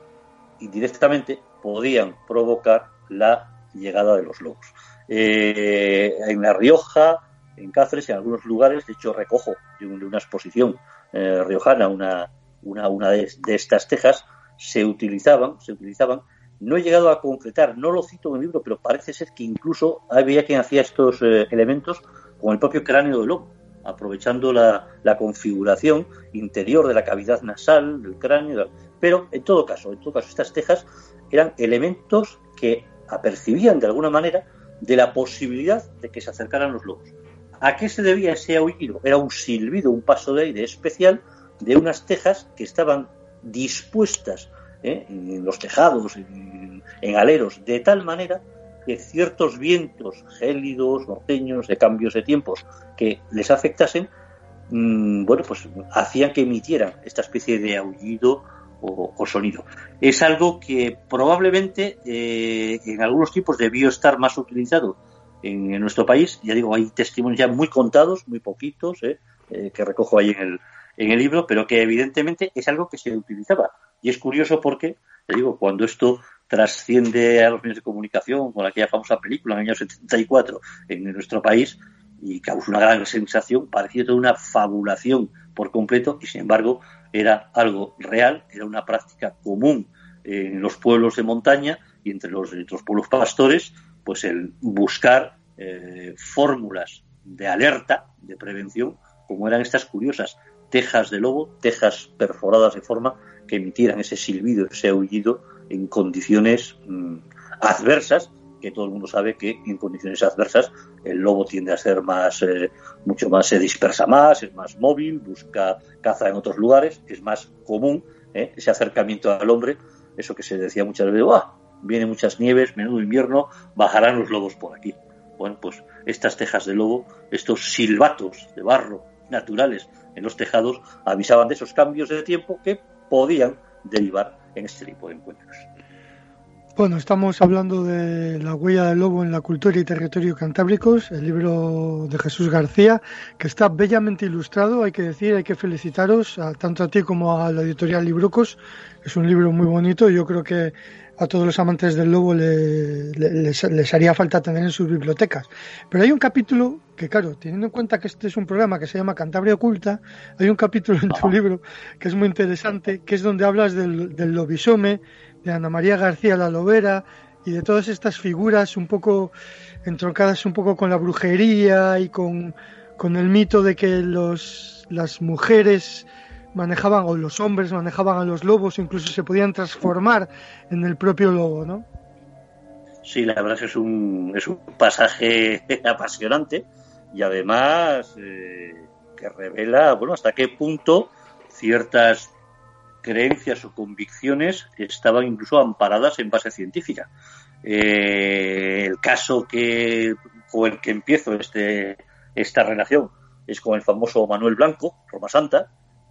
indirectamente podían provocar la llegada de los lobos. Eh, en La Rioja, en Cáceres, en algunos lugares, de hecho recojo de una exposición eh, riojana una, una, una de, estas tejas, se utilizaban, se utilizaban. No he llegado a concretar, no lo cito en el libro, pero parece ser que incluso había quien hacía estos eh, elementos con el propio cráneo del lobo, aprovechando la, configuración interior de la cavidad nasal, del cráneo. Pero en todo caso, en todo caso, estas tejas eran elementos que apercibían de alguna manera de la posibilidad de que se acercaran los lobos. ¿A qué se debía ese oído? Era un silbido, un paso de aire especial de unas tejas que estaban dispuestas ¿eh? en los tejados, en, aleros, de tal manera que ciertos vientos gélidos, norteños, de cambios de tiempos que les afectasen, mm, bueno, pues hacían que emitieran esta especie de aullido o, sonido. Es algo que probablemente eh, en algunos tipos debió estar más utilizado en, nuestro país. Ya digo, hay testimonios ya muy contados, muy poquitos, ¿eh? que recojo ahí en el, en el libro, pero que evidentemente es algo que se utilizaba. Y es curioso porque, te digo, cuando esto trasciende a los medios de comunicación con aquella famosa película en el año 74 en nuestro país y causa una gran sensación, parecía toda una fabulación por completo y sin embargo era algo real, era una práctica común en los pueblos de montaña y entre los, pueblos pastores, pues el buscar eh, fórmulas de alerta, de prevención, como eran estas curiosas tejas de lobo, tejas perforadas de forma que emitieran ese silbido, ese aullido en condiciones mm, adversas, que todo el mundo sabe que en condiciones adversas el lobo tiende a ser más, eh, mucho más, se dispersa más, es más móvil, busca caza en otros lugares, es más común eh, ese acercamiento al hombre, eso que se decía muchas veces, ¡ah! vienen muchas nieves, menudo invierno, bajarán los lobos por aquí. Bueno, pues estas tejas de lobo, estos silbatos de barro naturales en los tejados avisaban de esos cambios de tiempo que podían derivar en este tipo de encuentros. Bueno, estamos hablando de La huella del lobo en la cultura y territorio cantábricos, el libro de Jesús García, que está bellamente ilustrado, hay que decir, hay que felicitaros a, tanto a ti como a la editorial Librucos. Es un libro muy bonito, yo creo que a todos los amantes del lobo les, haría falta tener en sus bibliotecas. Pero hay un capítulo que, claro, teniendo en cuenta que este es un programa que se llama Cantabria Oculta, hay un capítulo en tu libro que es muy interesante, que es donde hablas del, del lobisome, de Ana María García La Lobera y de todas estas figuras un poco entroncadas un poco con la brujería y con, con el mito de que los, las mujeres manejaban o los hombres manejaban a los lobos, incluso se podían transformar en el propio lobo, ¿no? Sí, la verdad es que es un, es un pasaje apasionante y además eh, que revela, bueno, hasta qué punto ciertas creencias o convicciones estaban incluso amparadas en base científica. Eh, el caso que con el que empiezo este, esta relación es con el famoso Manuel Blanco, Roma Santa,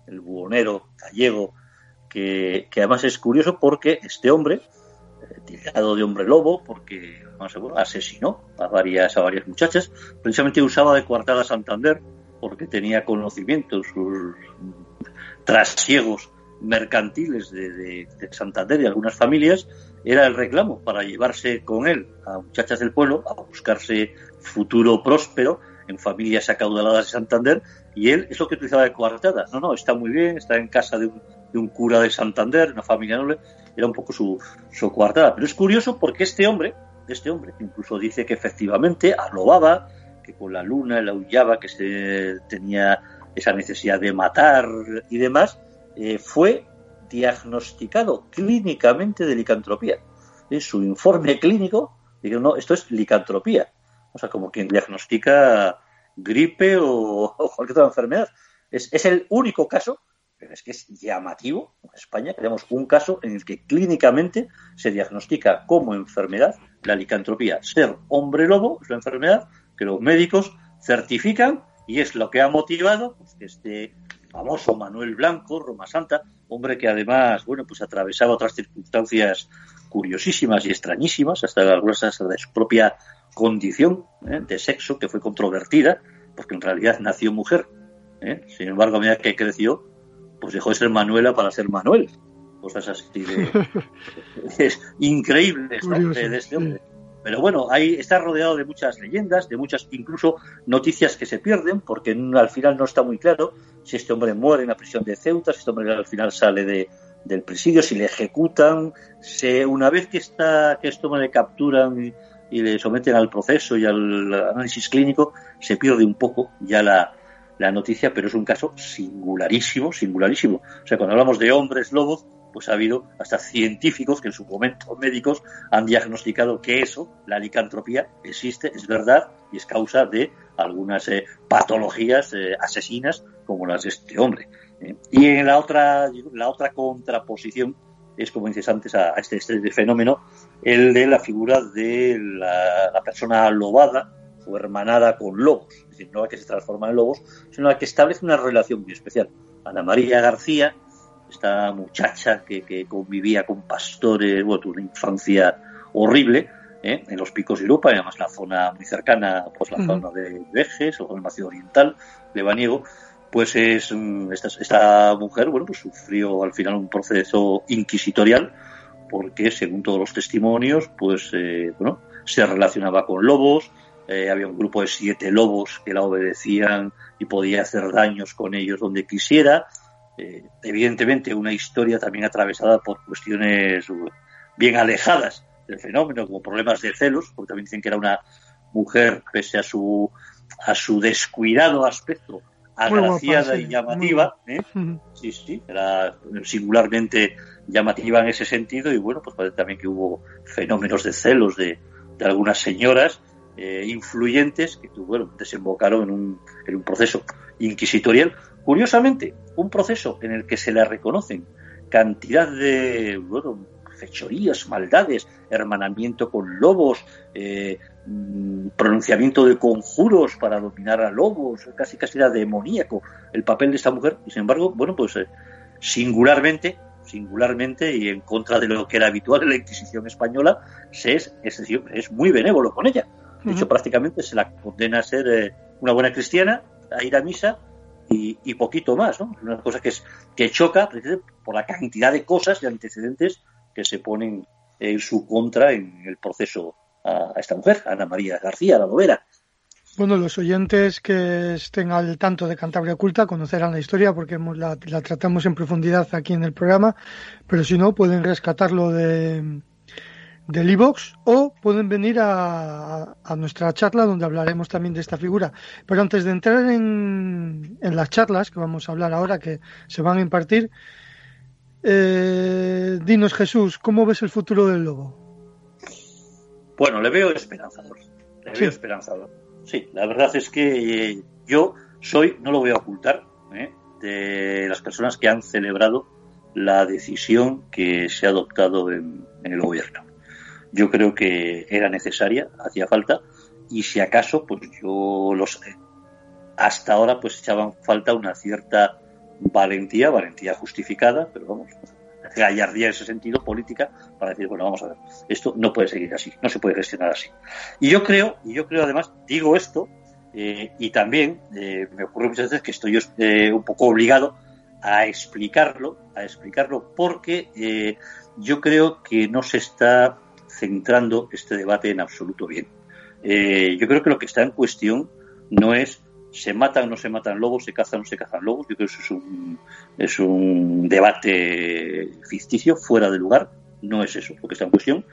el buhonero gallego, que, además es curioso porque este hombre, eh, tirado de hombre lobo, porque asesinó a varias, a varias muchachas, precisamente usaba de coartada Santander, porque tenía conocimiento, sus trasiegos mercantiles de, de, Santander y algunas familias, era el reclamo para llevarse con él a muchachas del pueblo a buscarse futuro próspero en familias acaudaladas de Santander y él es lo que utilizaba de coartada. No, no, está muy bien, está en casa de un, cura de Santander, una familia noble, era un poco su, su coartada. Pero es curioso porque este hombre, este hombre, incluso dice que efectivamente alobaba, que con la luna él aullaba, que se tenía esa necesidad de matar y demás, eh, fue diagnosticado clínicamente de licantropía. En su informe clínico, digo, no, esto es licantropía. O sea, como quien diagnostica gripe o, cualquier otra enfermedad. Es, es, el único caso, pero es que es llamativo, en España tenemos un caso en el que clínicamente se diagnostica como enfermedad la licantropía. Ser hombre lobo es la enfermedad que los médicos certifican y es lo que ha motivado pues, este famoso Manuel Blanco, Roma Santa, hombre que además, bueno, pues atravesaba otras circunstancias curiosísimas y extrañísimas, hasta algunas de su propia condición ¿eh? de sexo que fue controvertida, porque en realidad nació mujer. ¿eh? Sin embargo, a medida que creció, pues dejó de ser Manuela para ser Manuel. Cosas así de... es increíble de este hombre. Pero bueno, ahí está rodeado de muchas leyendas, de muchas incluso noticias que se pierden, porque al final no está muy claro si este hombre muere en la prisión de Ceuta, si este hombre al final sale de, del presidio, si le ejecutan, se, una vez que está que este hombre le capturan y le someten al proceso y al análisis clínico, se pierde un poco ya la, la noticia, pero es un caso singularísimo, singularísimo. O sea, cuando hablamos de hombres lobos, pues ha habido hasta científicos que en su momento médicos han diagnosticado que eso, la licantropía, existe, es verdad y es causa de algunas eh, patologías eh, asesinas como las de este hombre. ¿eh? Y en la otra, la otra contraposición es, como dices antes, a, este, este, fenómeno, el de la figura de la, persona lobada o hermanada con lobos. Es decir, no la que se transforma en lobos, sino la que establece una relación muy especial. Ana María García, esta muchacha que, convivía con pastores, bueno, una infancia horrible, ¿eh? en los picos de Europa, y además la zona muy cercana, pues la zona de Vejes o el Macio Oriental, Lebaniego, pues es esta, esta, mujer bueno pues sufrió al final un proceso inquisitorial porque según todos los testimonios pues eh, bueno se relacionaba con lobos eh, había un grupo de siete lobos que la obedecían y podía hacer daños con ellos donde quisiera. Eh, evidentemente una historia también atravesada por cuestiones bien alejadas del fenómeno como problemas de celos porque también dicen que era una mujer pese a su a su descuidado aspecto agraciada y llamativa. ¿eh? Sí, sí, era singularmente llamativa en ese sentido y bueno, pues parece también que hubo fenómenos de celos de, algunas señoras eh, influyentes que bueno, desembocaron en un, en un proceso inquisitorial. Curiosamente, un proceso en el que se le reconocen cantidad de bueno, fechorías, maldades, hermanamiento con lobos, eh, pronunciamiento de conjuros para dominar a lobos, casi casi era demoníaco el papel de esta mujer. Y sin embargo, bueno, pues eh, singularmente, singularmente y en contra de lo que era habitual en la Inquisición española, se es, es, es muy benévolo con ella. De hecho, prácticamente se la condena a ser eh, una buena cristiana, a ir a misa y, poquito más, ¿no? Una cosa que es que choca por la cantidad de cosas y antecedentes que se ponen en su contra en el proceso a, esta mujer, Ana María García, la novela. Bueno, los oyentes que estén al tanto de Cantabria Oculta conocerán la historia porque la, la, tratamos en profundidad aquí en el programa, pero si no, pueden rescatarlo de, del iVox o pueden venir a, a, nuestra charla donde hablaremos también de esta figura. Pero antes de entrar en, en las charlas que vamos a hablar ahora, que se van a impartir, eh, dinos Jesús, ¿cómo ves el futuro del lobo? Bueno, le veo esperanzador. Le veo esperanzador sí, la verdad es que eh, yo soy, no lo voy a ocultar, ¿eh? de las personas que han celebrado la decisión que se ha adoptado en, el gobierno. Yo creo que era necesaria, hacía falta, y si acaso, pues yo lo sé. Hasta ahora, pues echaban falta una cierta valentía, valentía justificada, pero vamos, gallardía en ese sentido política para decir, bueno, vamos a ver, esto no puede seguir así, no se puede gestionar así. Y yo creo, y yo creo además, digo esto, eh, y también eh, me ocurre muchas veces que estoy eh, un poco obligado a explicarlo, a explicarlo porque yo creo que no se está centrando este debate en absoluto bien. yo creo que lo que está en cuestión no es se matan o no se matan lobos, se cazan o no se cazan lobos. Yo creo que eso es un, es un debate ficticio, fuera de lugar. No es eso lo que está en cuestión,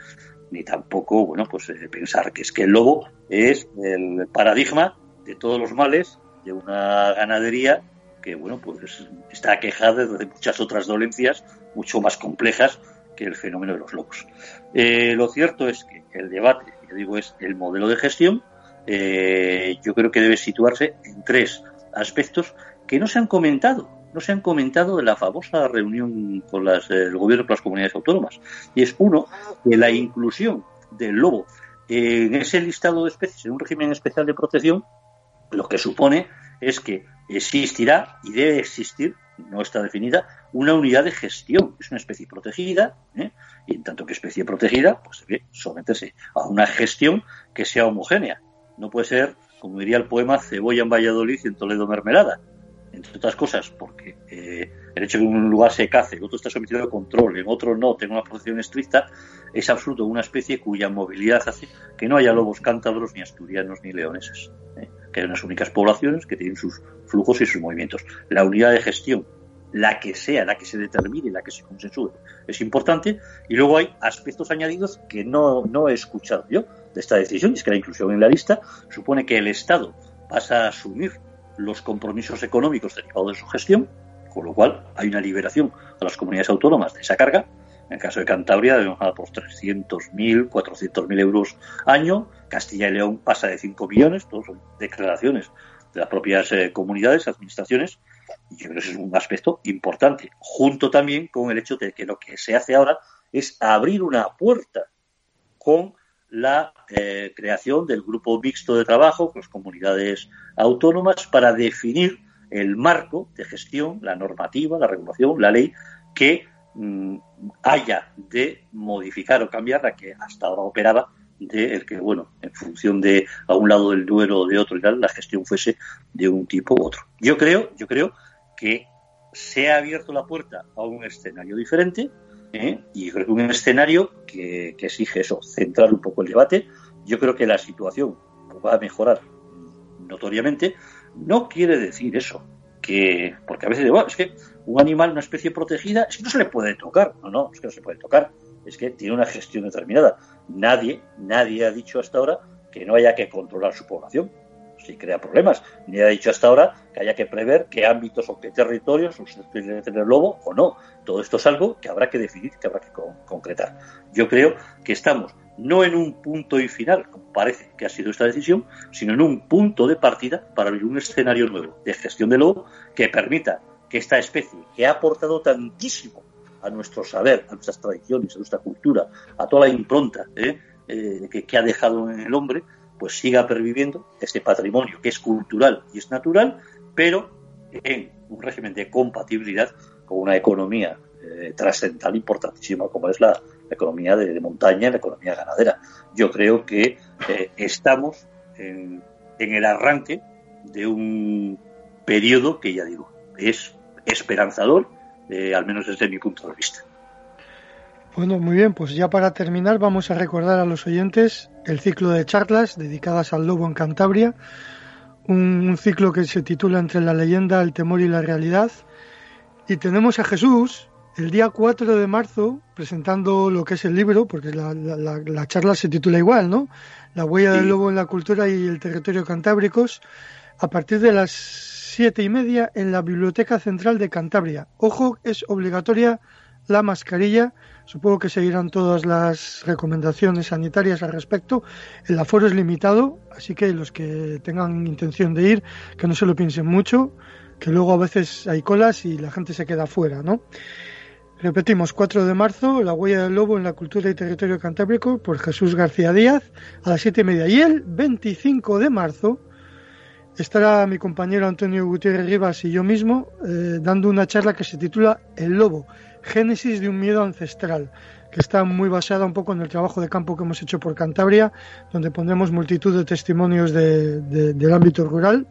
ni tampoco, bueno, pues eh, pensar que es que el lobo es el paradigma de todos los males de una ganadería que, bueno, pues está quejada de muchas otras dolencias mucho más complejas que el fenómeno de los lobos. Eh, lo cierto es que el debate, ya digo, es el modelo de gestión, eh, yo creo que debe situarse en tres aspectos que no se han comentado. No se han comentado de la famosa reunión con las, el gobierno con las comunidades autónomas. Y es uno, de la inclusión del lobo en ese listado de especies en un régimen especial de protección, lo que supone es que existirá y debe existir, no está definida, una unidad de gestión. Es una especie protegida, ¿eh? y en tanto que especie protegida, pues debe someterse a una gestión que sea homogénea. No puede ser, como diría el poema, cebolla en Valladolid y en Toledo mermelada. Entre otras cosas, porque eh, el hecho de que un lugar se cace, en otro está sometido a control, en otro no, tenga una protección estricta, es absoluto una especie cuya movilidad hace que no haya lobos cántabros, ni asturianos, ni leoneses. ¿eh? Que hay unas únicas poblaciones que tienen sus flujos y sus movimientos. La unidad de gestión la que sea, la que se determine, la que se consensúe, es importante. Y luego hay aspectos añadidos que no, no he escuchado yo de esta decisión, y es que la inclusión en la lista supone que el Estado pasa a asumir los compromisos económicos derivados de su gestión, con lo cual hay una liberación a las comunidades autónomas de esa carga. En el caso de Cantabria, por 300.000, 400.000 euros año. Castilla y León pasa de 5 millones, todos son declaraciones de las propias eh, comunidades, administraciones, y yo creo que ese es un aspecto importante, junto también con el hecho de que lo que se hace ahora es abrir una puerta con la eh, creación del grupo mixto de trabajo con las comunidades autónomas para definir el marco de gestión, la normativa, la regulación, la ley que mm, haya de modificar o cambiar la que hasta ahora operaba de el que, bueno, en función de a un lado del duelo o de otro y tal, la gestión fuese de un tipo u otro. Yo creo, yo creo que se ha abierto la puerta a un escenario diferente ¿eh? y creo que un escenario que, exige eso, centrar un poco el debate. Yo creo que la situación va a mejorar notoriamente. No quiere decir eso, que porque a veces es que un animal, una especie protegida, es que no se le puede tocar. No, no, es que no se puede tocar. Es que tiene una gestión determinada. Nadie, nadie ha dicho hasta ahora que no haya que controlar su población si crea problemas. Ni ha dicho hasta ahora que haya que prever qué ámbitos o qué territorios debe tener lobo o no. Todo esto es algo que habrá que definir, que habrá que concretar. Yo creo que estamos no en un punto y final, como parece que ha sido esta decisión, sino en un punto de partida para un escenario nuevo de gestión del lobo que permita que esta especie, que ha aportado tantísimo a nuestro saber, a nuestras tradiciones, a nuestra cultura, a toda la impronta ¿eh? Eh, que ha dejado en el hombre, pues siga perviviendo este patrimonio que es cultural y es natural, pero en un régimen de compatibilidad con una economía eh, trascendental importantísima como es la, economía de, montaña, la economía ganadera. Yo creo que estamos en, el arranque de un periodo que ya digo es esperanzador, eh, al menos desde mi punto de vista. Bueno, muy bien, pues ya para terminar vamos a recordar a los oyentes el ciclo de charlas dedicadas al lobo en Cantabria, un, ciclo que se titula Entre la leyenda, el temor y la realidad. Y tenemos a Jesús el día 4 de marzo presentando lo que es el libro, porque la, charla se titula igual, ¿no? La huella del lobo en la cultura y el territorio cantábricos, a partir de las siete y media en la Biblioteca Central de Cantabria. Ojo, es obligatoria la mascarilla. Supongo que seguirán todas las recomendaciones sanitarias al respecto. El aforo es limitado, así que los que tengan intención de ir, que no se lo piensen mucho, que luego a veces hay colas y la gente se queda fuera, ¿no? Repetimos, 4 de marzo, La huella del lobo en la cultura y territorio cantábrico por Jesús García Díaz a las siete y media. Y el 25 de marzo estará mi compañero Antonio Gutiérrez Rivas y yo mismo eh, dando una charla que se titula El lobo, Génesis de un miedo ancestral, que está muy basada un poco en el trabajo de campo que hemos hecho por Cantabria, donde pondremos multitud de testimonios del ámbito rural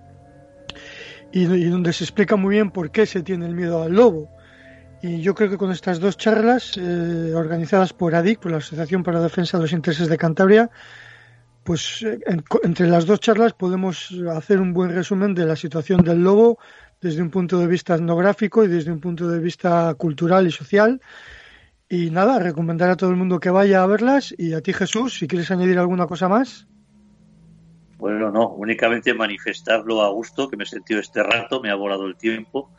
y, donde se explica muy bien por qué se tiene el miedo al lobo. Y yo creo que con estas dos charlas, eh, organizadas por ADIC, por la Asociación para la Defensa de los Intereses de Cantabria, pues eh, entre las dos charlas podemos hacer un buen resumen de la situación del lobo desde un punto de vista etnográfico y desde un punto de vista cultural y social. Y nada, recomendar a todo el mundo que vaya a verlas y a ti Jesús, si quieres añadir alguna cosa más. Bueno, no, únicamente manifestarlo a gusto, que me he sentido este rato, me ha volado el tiempo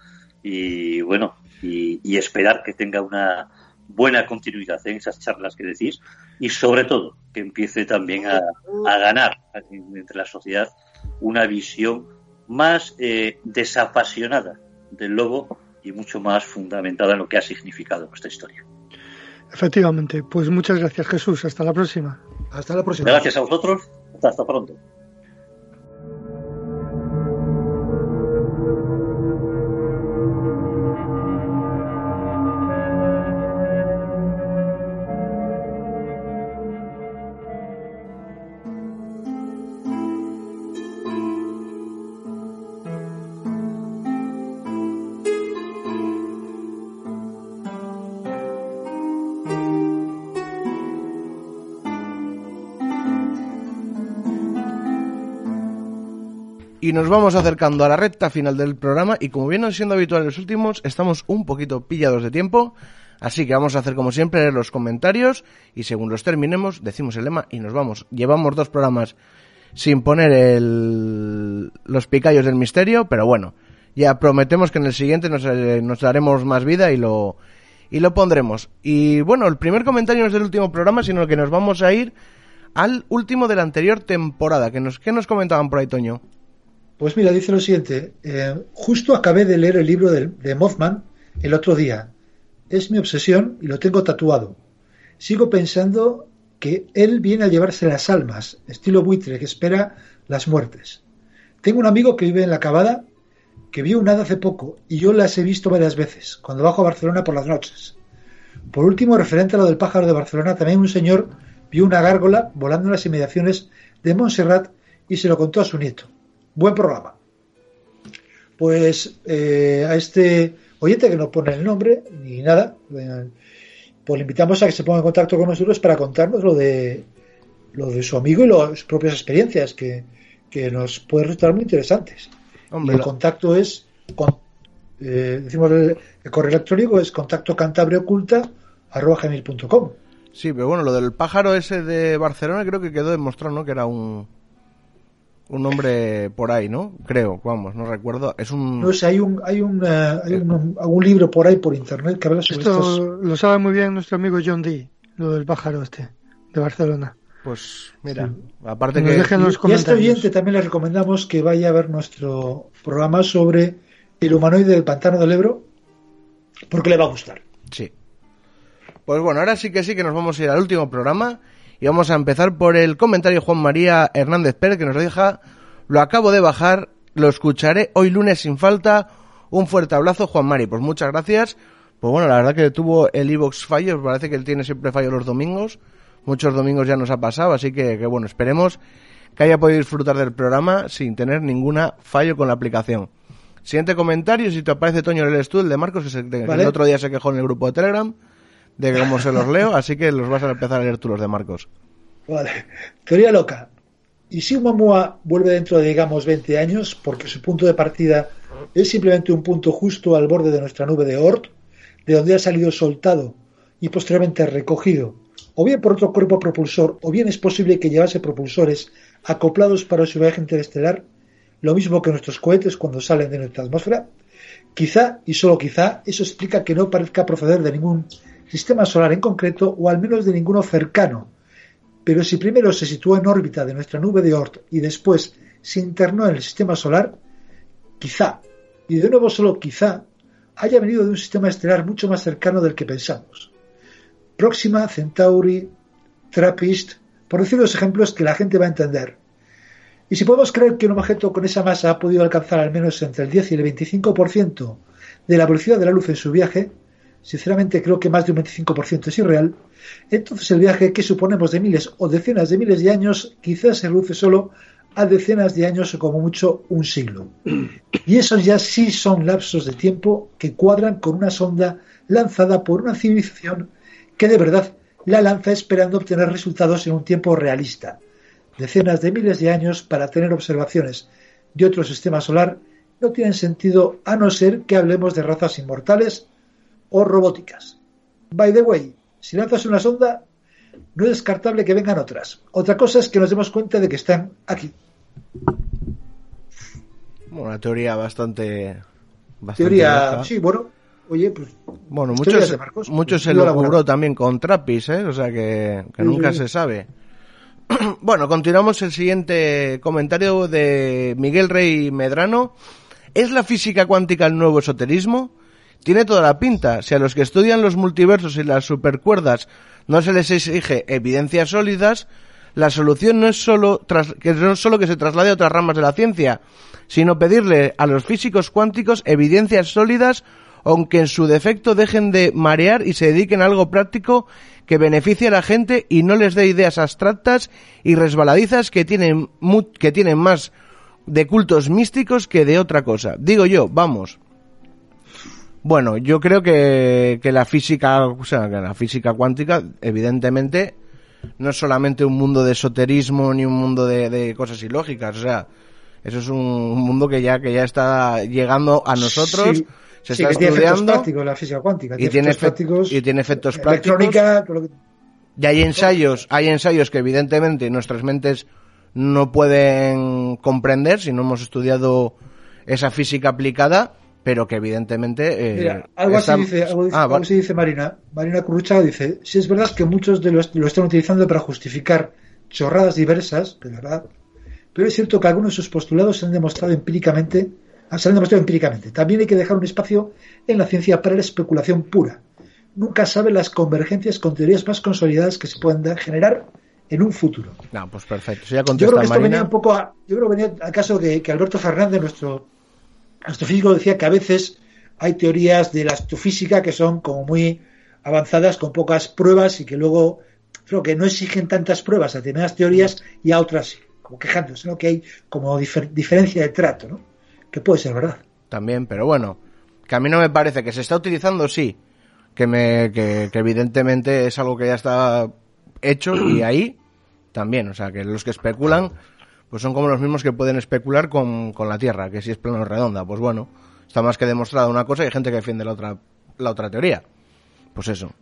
y bueno, y, esperar que tenga una buena continuidad en esas charlas que decís y sobre todo que empiece también a, a ganar entre la sociedad una visión más eh, desapasionada del lobo y mucho más fundamentada en lo que ha significado nuestra historia. Efectivamente, pues muchas gracias Jesús, hasta la próxima. Hasta la próxima. Gracias a vosotros, hasta pronto. Y nos vamos acercando a la recta final del programa y como vienen siendo habitual en los últimos, estamos un poquito pillados de tiempo, así que vamos a hacer como siempre leer los comentarios y según los terminemos decimos el lema y nos vamos. Llevamos dos programas sin poner el... los picayos del misterio, pero bueno, ya prometemos que en el siguiente nos, eh, daremos más vida y lo, y lo pondremos. Y bueno, el primer comentario no es del último programa, sino que nos vamos a ir al último de la anterior temporada. ¿Qué nos, qué nos comentaban por ahí, Toño? Pues mira, dice lo siguiente. Eh, justo acabé de leer el libro de, Mothman el otro día. Es mi obsesión y lo tengo tatuado. Sigo pensando que él viene a llevarse las almas, estilo buitre que espera las muertes. Tengo un amigo que vive en la Cabada que vio un hada hace poco y yo las he visto varias veces cuando bajo a Barcelona por las noches. Por último, referente a lo del pájaro de Barcelona, también un señor vio una gárgola volando en las inmediaciones de Montserrat y se lo contó a su nieto. Buen programa. Pues eh, a este oyente que no pone el nombre ni nada, eh, pues le invitamos a que se ponga en contacto con nosotros para contarnos lo de lo de su amigo y sus propias experiencias que, nos pueden resultar muy interesantes. el contacto es eh, decimos el, correo electrónico es contacto gmail.com Sí, pero bueno, lo del pájaro ese de Barcelona creo que quedó demostrado, ¿no? Que era un, un nombre por ahí, ¿no? Creo, vamos, no recuerdo. Es un. No sé, hay un, hay un, eh, hay un, libro por ahí por internet que habla sobre esto. Lo sabe muy bien nuestro amigo John Dee, lo del pájaro este, de Barcelona. Pues mira, aparte que. y, a este oyente también le recomendamos que vaya a ver nuestro programa sobre el humanoide del pantano del Ebro, porque le va a gustar. Sí. Pues bueno, ahora sí que sí que nos vamos a ir al último programa y vamos a empezar por el comentario Juan María Hernández Pérez que nos deja, lo acabo de bajar, lo escucharé hoy lunes sin falta. Un fuerte abrazo, Juan Mari. Pues muchas gracias. Pues bueno, la verdad que tuvo el Evox fallo, parece que él tiene siempre fallo los domingos. Muchos domingos ya nos ha pasado, así que, que bueno, esperemos que haya podido disfrutar del programa sin tener ninguna fallo con la aplicación. Siguiente comentario, si te aparece Toño en el estudio, el de Marcos, que el otro día se quejó en el grupo de Telegram. De se los leo, así que los vas a empezar a leer tú los de Marcos. Vale. Teoría loca. ¿Y si Oumuamua vuelve dentro de, digamos, 20 años, porque su punto de partida es simplemente un punto justo al borde de nuestra nube de Oort, de donde ha salido soltado y posteriormente recogido, o bien por otro cuerpo propulsor, o bien es posible que llevase propulsores acoplados para su viaje interestelar, lo mismo que nuestros cohetes cuando salen de nuestra atmósfera? Quizá, y solo quizá, eso explica que no parezca proceder de ningún sistema solar en concreto, o al menos de ninguno cercano, pero si primero se situó en órbita de nuestra nube de Oort y después se internó en el sistema solar, quizá, y de nuevo solo quizá, haya venido de un sistema estelar mucho más cercano del que pensamos. Próxima, Centauri, Trappist, por decir los ejemplos que la gente va a entender. Y si podemos creer que un objeto con esa masa ha podido alcanzar al menos entre el 10 y el 25% de la velocidad de la luz en su viaje, sinceramente creo que más de un 25% es irreal, entonces el viaje que suponemos de miles o decenas de miles de años quizás se reduce solo a decenas de años o como mucho un siglo. Y esos ya sí son lapsos de tiempo que cuadran con una sonda lanzada por una civilización que de verdad la lanza esperando obtener resultados en un tiempo realista. Decenas de miles de años para tener observaciones de otro sistema solar no tienen sentido a no ser que hablemos de razas inmortales o robóticas. By the way, si lanzas una sonda, no es descartable que vengan otras. Otra cosa es que nos demos cuenta de que están aquí. Una teoría bastante. teoría, sí, bueno. Oye, pues. Bueno, muchos, muchos se lo juró también con Trappis, ¿eh? O sea que, nunca se sabe. bueno, continuamos el siguiente comentario de Miguel Rey Medrano. ¿Es la física cuántica el nuevo esoterismo? Tiene toda la pinta. Si a los que estudian los multiversos y las supercuerdas no se les exige evidencias sólidas, la solución no es solo que no es que se traslade a otras ramas de la ciencia, sino pedirle a los físicos cuánticos evidencias sólidas, aunque en su defecto dejen de marear y se dediquen a algo práctico que beneficie a la gente y no les dé ideas abstractas y resbaladizas que tienen, que tienen más de cultos místicos que de otra cosa. Digo yo, vamos. Bueno, yo creo que, que la física, o sea, que la física cuántica, evidentemente, no es solamente un mundo de esoterismo ni un mundo de, cosas ilógicas, o sea, eso es un mundo que ya que ya está llegando a nosotros. Se está estudiando tiene la física cuántica, y tiene, efectos y tiene efectos prácticos. Y hay ensayos, hay ensayos que evidentemente nuestras mentes no pueden comprender si no hemos estudiado esa física aplicada pero que evidentemente... Eh, Mira, algo, así dice, algo, ah, dice Marina. Marina Curruchaga dice, si es verdad que muchos de los lo están utilizando para justificar chorradas diversas, de verdad, pero es cierto que algunos de sus postulados se han demostrado empíricamente, se han demostrado empíricamente. También hay que dejar un espacio en la ciencia para la especulación pura. Nunca sabe las convergencias con teorías más consolidadas que se puedan generar en un futuro. No, pues perfecto. yo creo que esto venía un poco a, yo creo que venía al caso que, que Alberto Fernández, nuestro astrofísico decía que a veces hay teorías de la astrofísica que son como muy avanzadas con pocas pruebas y que luego creo que no exigen tantas pruebas a determinadas teorías y a otras sí, como quejándose, ¿no? Que hay como diferencia de trato, ¿no? Que puede ser verdad. También, pero bueno, que a mí no me parece que se está utilizando, sí, que me que, que evidentemente es algo que ya está hecho y ahí también, o sea, que los que especulan pues son como los mismos que pueden especular con, la Tierra, que si es plana o redonda. Pues bueno, está más que demostrado una cosa y hay gente que defiende la otra, la otra teoría. Pues eso.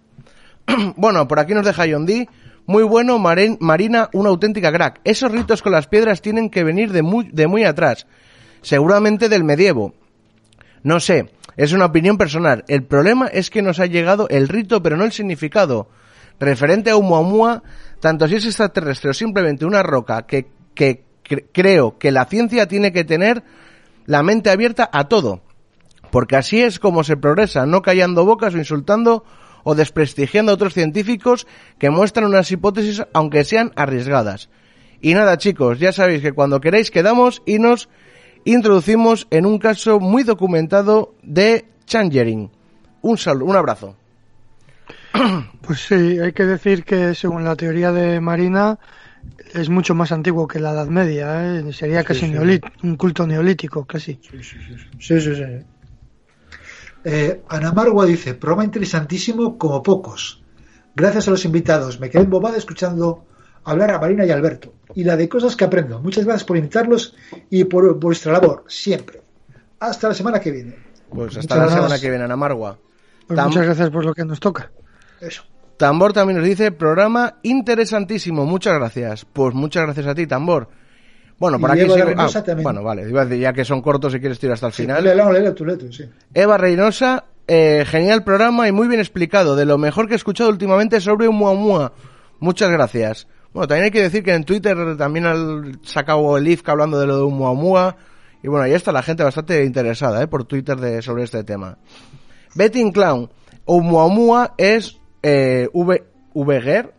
bueno, por aquí nos deja John Muy bueno, Marina, una auténtica crack. Esos ritos con las piedras tienen que venir de muy, de muy atrás. Seguramente del medievo. No sé, es una opinión personal. El problema es que nos ha llegado el rito, pero no el significado. Referente a Oumuamua, tanto si es extraterrestre o simplemente una roca que, que creo que la ciencia tiene que tener la mente abierta a todo, porque así es como se progresa, no callando bocas o insultando o desprestigiando a otros científicos que muestran unas hipótesis aunque sean arriesgadas. Y nada chicos, ya sabéis que cuando queráis quedamos y nos introducimos en un caso muy documentado de Changering. Un saludo, un abrazo. Pues sí, hay que decir que según la teoría de Marina, es mucho más antiguo que la Edad Media, ¿eh? sería casi un culto neolítico, casi. Sí, sí, sí. Eh, Ana Margua dice, programa interesantísimo como pocos. Gracias a los invitados, me quedé embobada escuchando hablar a Marina y Alberto. Y la de cosas que aprendo. Muchas gracias por invitarlos y por vuestra labor, siempre. Hasta la semana que viene. Pues hasta la semana que viene, Ana Margua. Pues muchas gracias por lo que nos toca. Eso. Tambor también nos dice, programa interesantísimo, muchas gracias. Pues muchas gracias a ti, Tambor. Bueno, por aquí sigue- ah. Bueno, vale, iba a decir, ya que son cortos y quieres tirar hasta el final. Léelo, léelo tú, léelo sí. Eva Reynosa, eh, genial programa y muy bien explicado. De lo mejor que he escuchado últimamente sobre un Muamua. Muchas gracias. Bueno, también hay que decir que en Twitter también han sacado el hablando de lo de un Muamua. Y bueno, ahí está la gente bastante interesada eh, por Twitter de, sobre este tema. Betting Clown. Oumuamua es eh, v. Veger,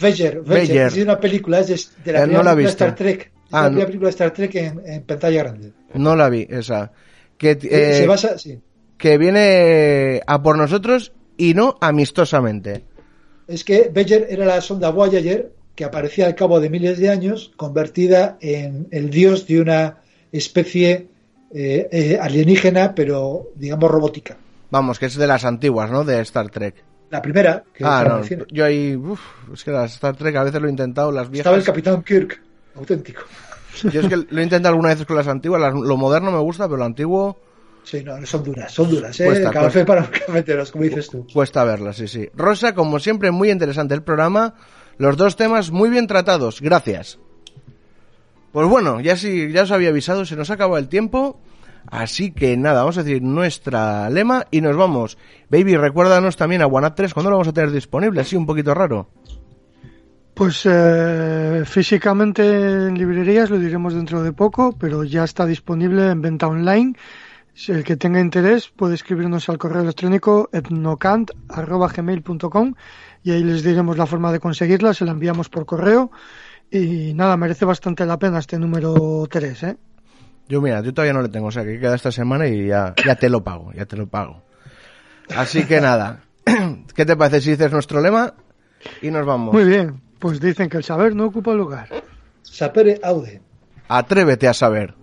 Veger. Veger. Es una película, es de, de la Eh, primera no la película. Star Trek. Ah, la no. película de Star Trek en, en pantalla grande. No la vi, esa. Que, Eh, se basa, sí. que viene a por nosotros y no amistosamente. Es que Veger era la sonda Voyager que aparecía al cabo de miles de años convertida en el dios de una especie eh, eh, alienígena, pero digamos robótica. Vamos, que es de las antiguas, ¿no? De Star Trek. La primera, que ah, no. Yo ahí, uf, es que las Star Trek a veces lo he intentado, las viejas. Estaba el Capitán Kirk, auténtico. Yo es que lo he intentado algunas veces con las antiguas, las- lo moderno me gusta, pero lo antiguo Sí, no, son duras, son duras, ¿eh? Cuesta, Café cuesta. para cafeteros, como dices tú. cuesta verlas, sí, sí. Rosa, como siempre, muy interesante el programa. Los dos temas muy bien tratados, gracias. Pues bueno, ya sí, ya os había avisado, se nos acaba el tiempo. Así que nada, vamos a decir nuestra lema y nos vamos. Baby, recuérdanos también a OneUp 3, ¿cuándo lo vamos a tener disponible? Así un poquito raro. Pues eh, físicamente en librerías lo diremos dentro de poco, pero ya está disponible en venta online. Si el que tenga interés puede escribirnos al correo electrónico etnocant.gmail.com y ahí les diremos la forma de conseguirla, se la enviamos por correo y nada, merece bastante la pena este número 3, ¿eh? Yo mira, yo todavía no le tengo, o sea que queda esta semana y ya, ya te lo pago, ya te lo pago. Así que nada, ¿qué te parece si dices nuestro lema? Y nos vamos. Muy bien, pues dicen que el saber no ocupa lugar. Sapere aude. Atrévete a saber.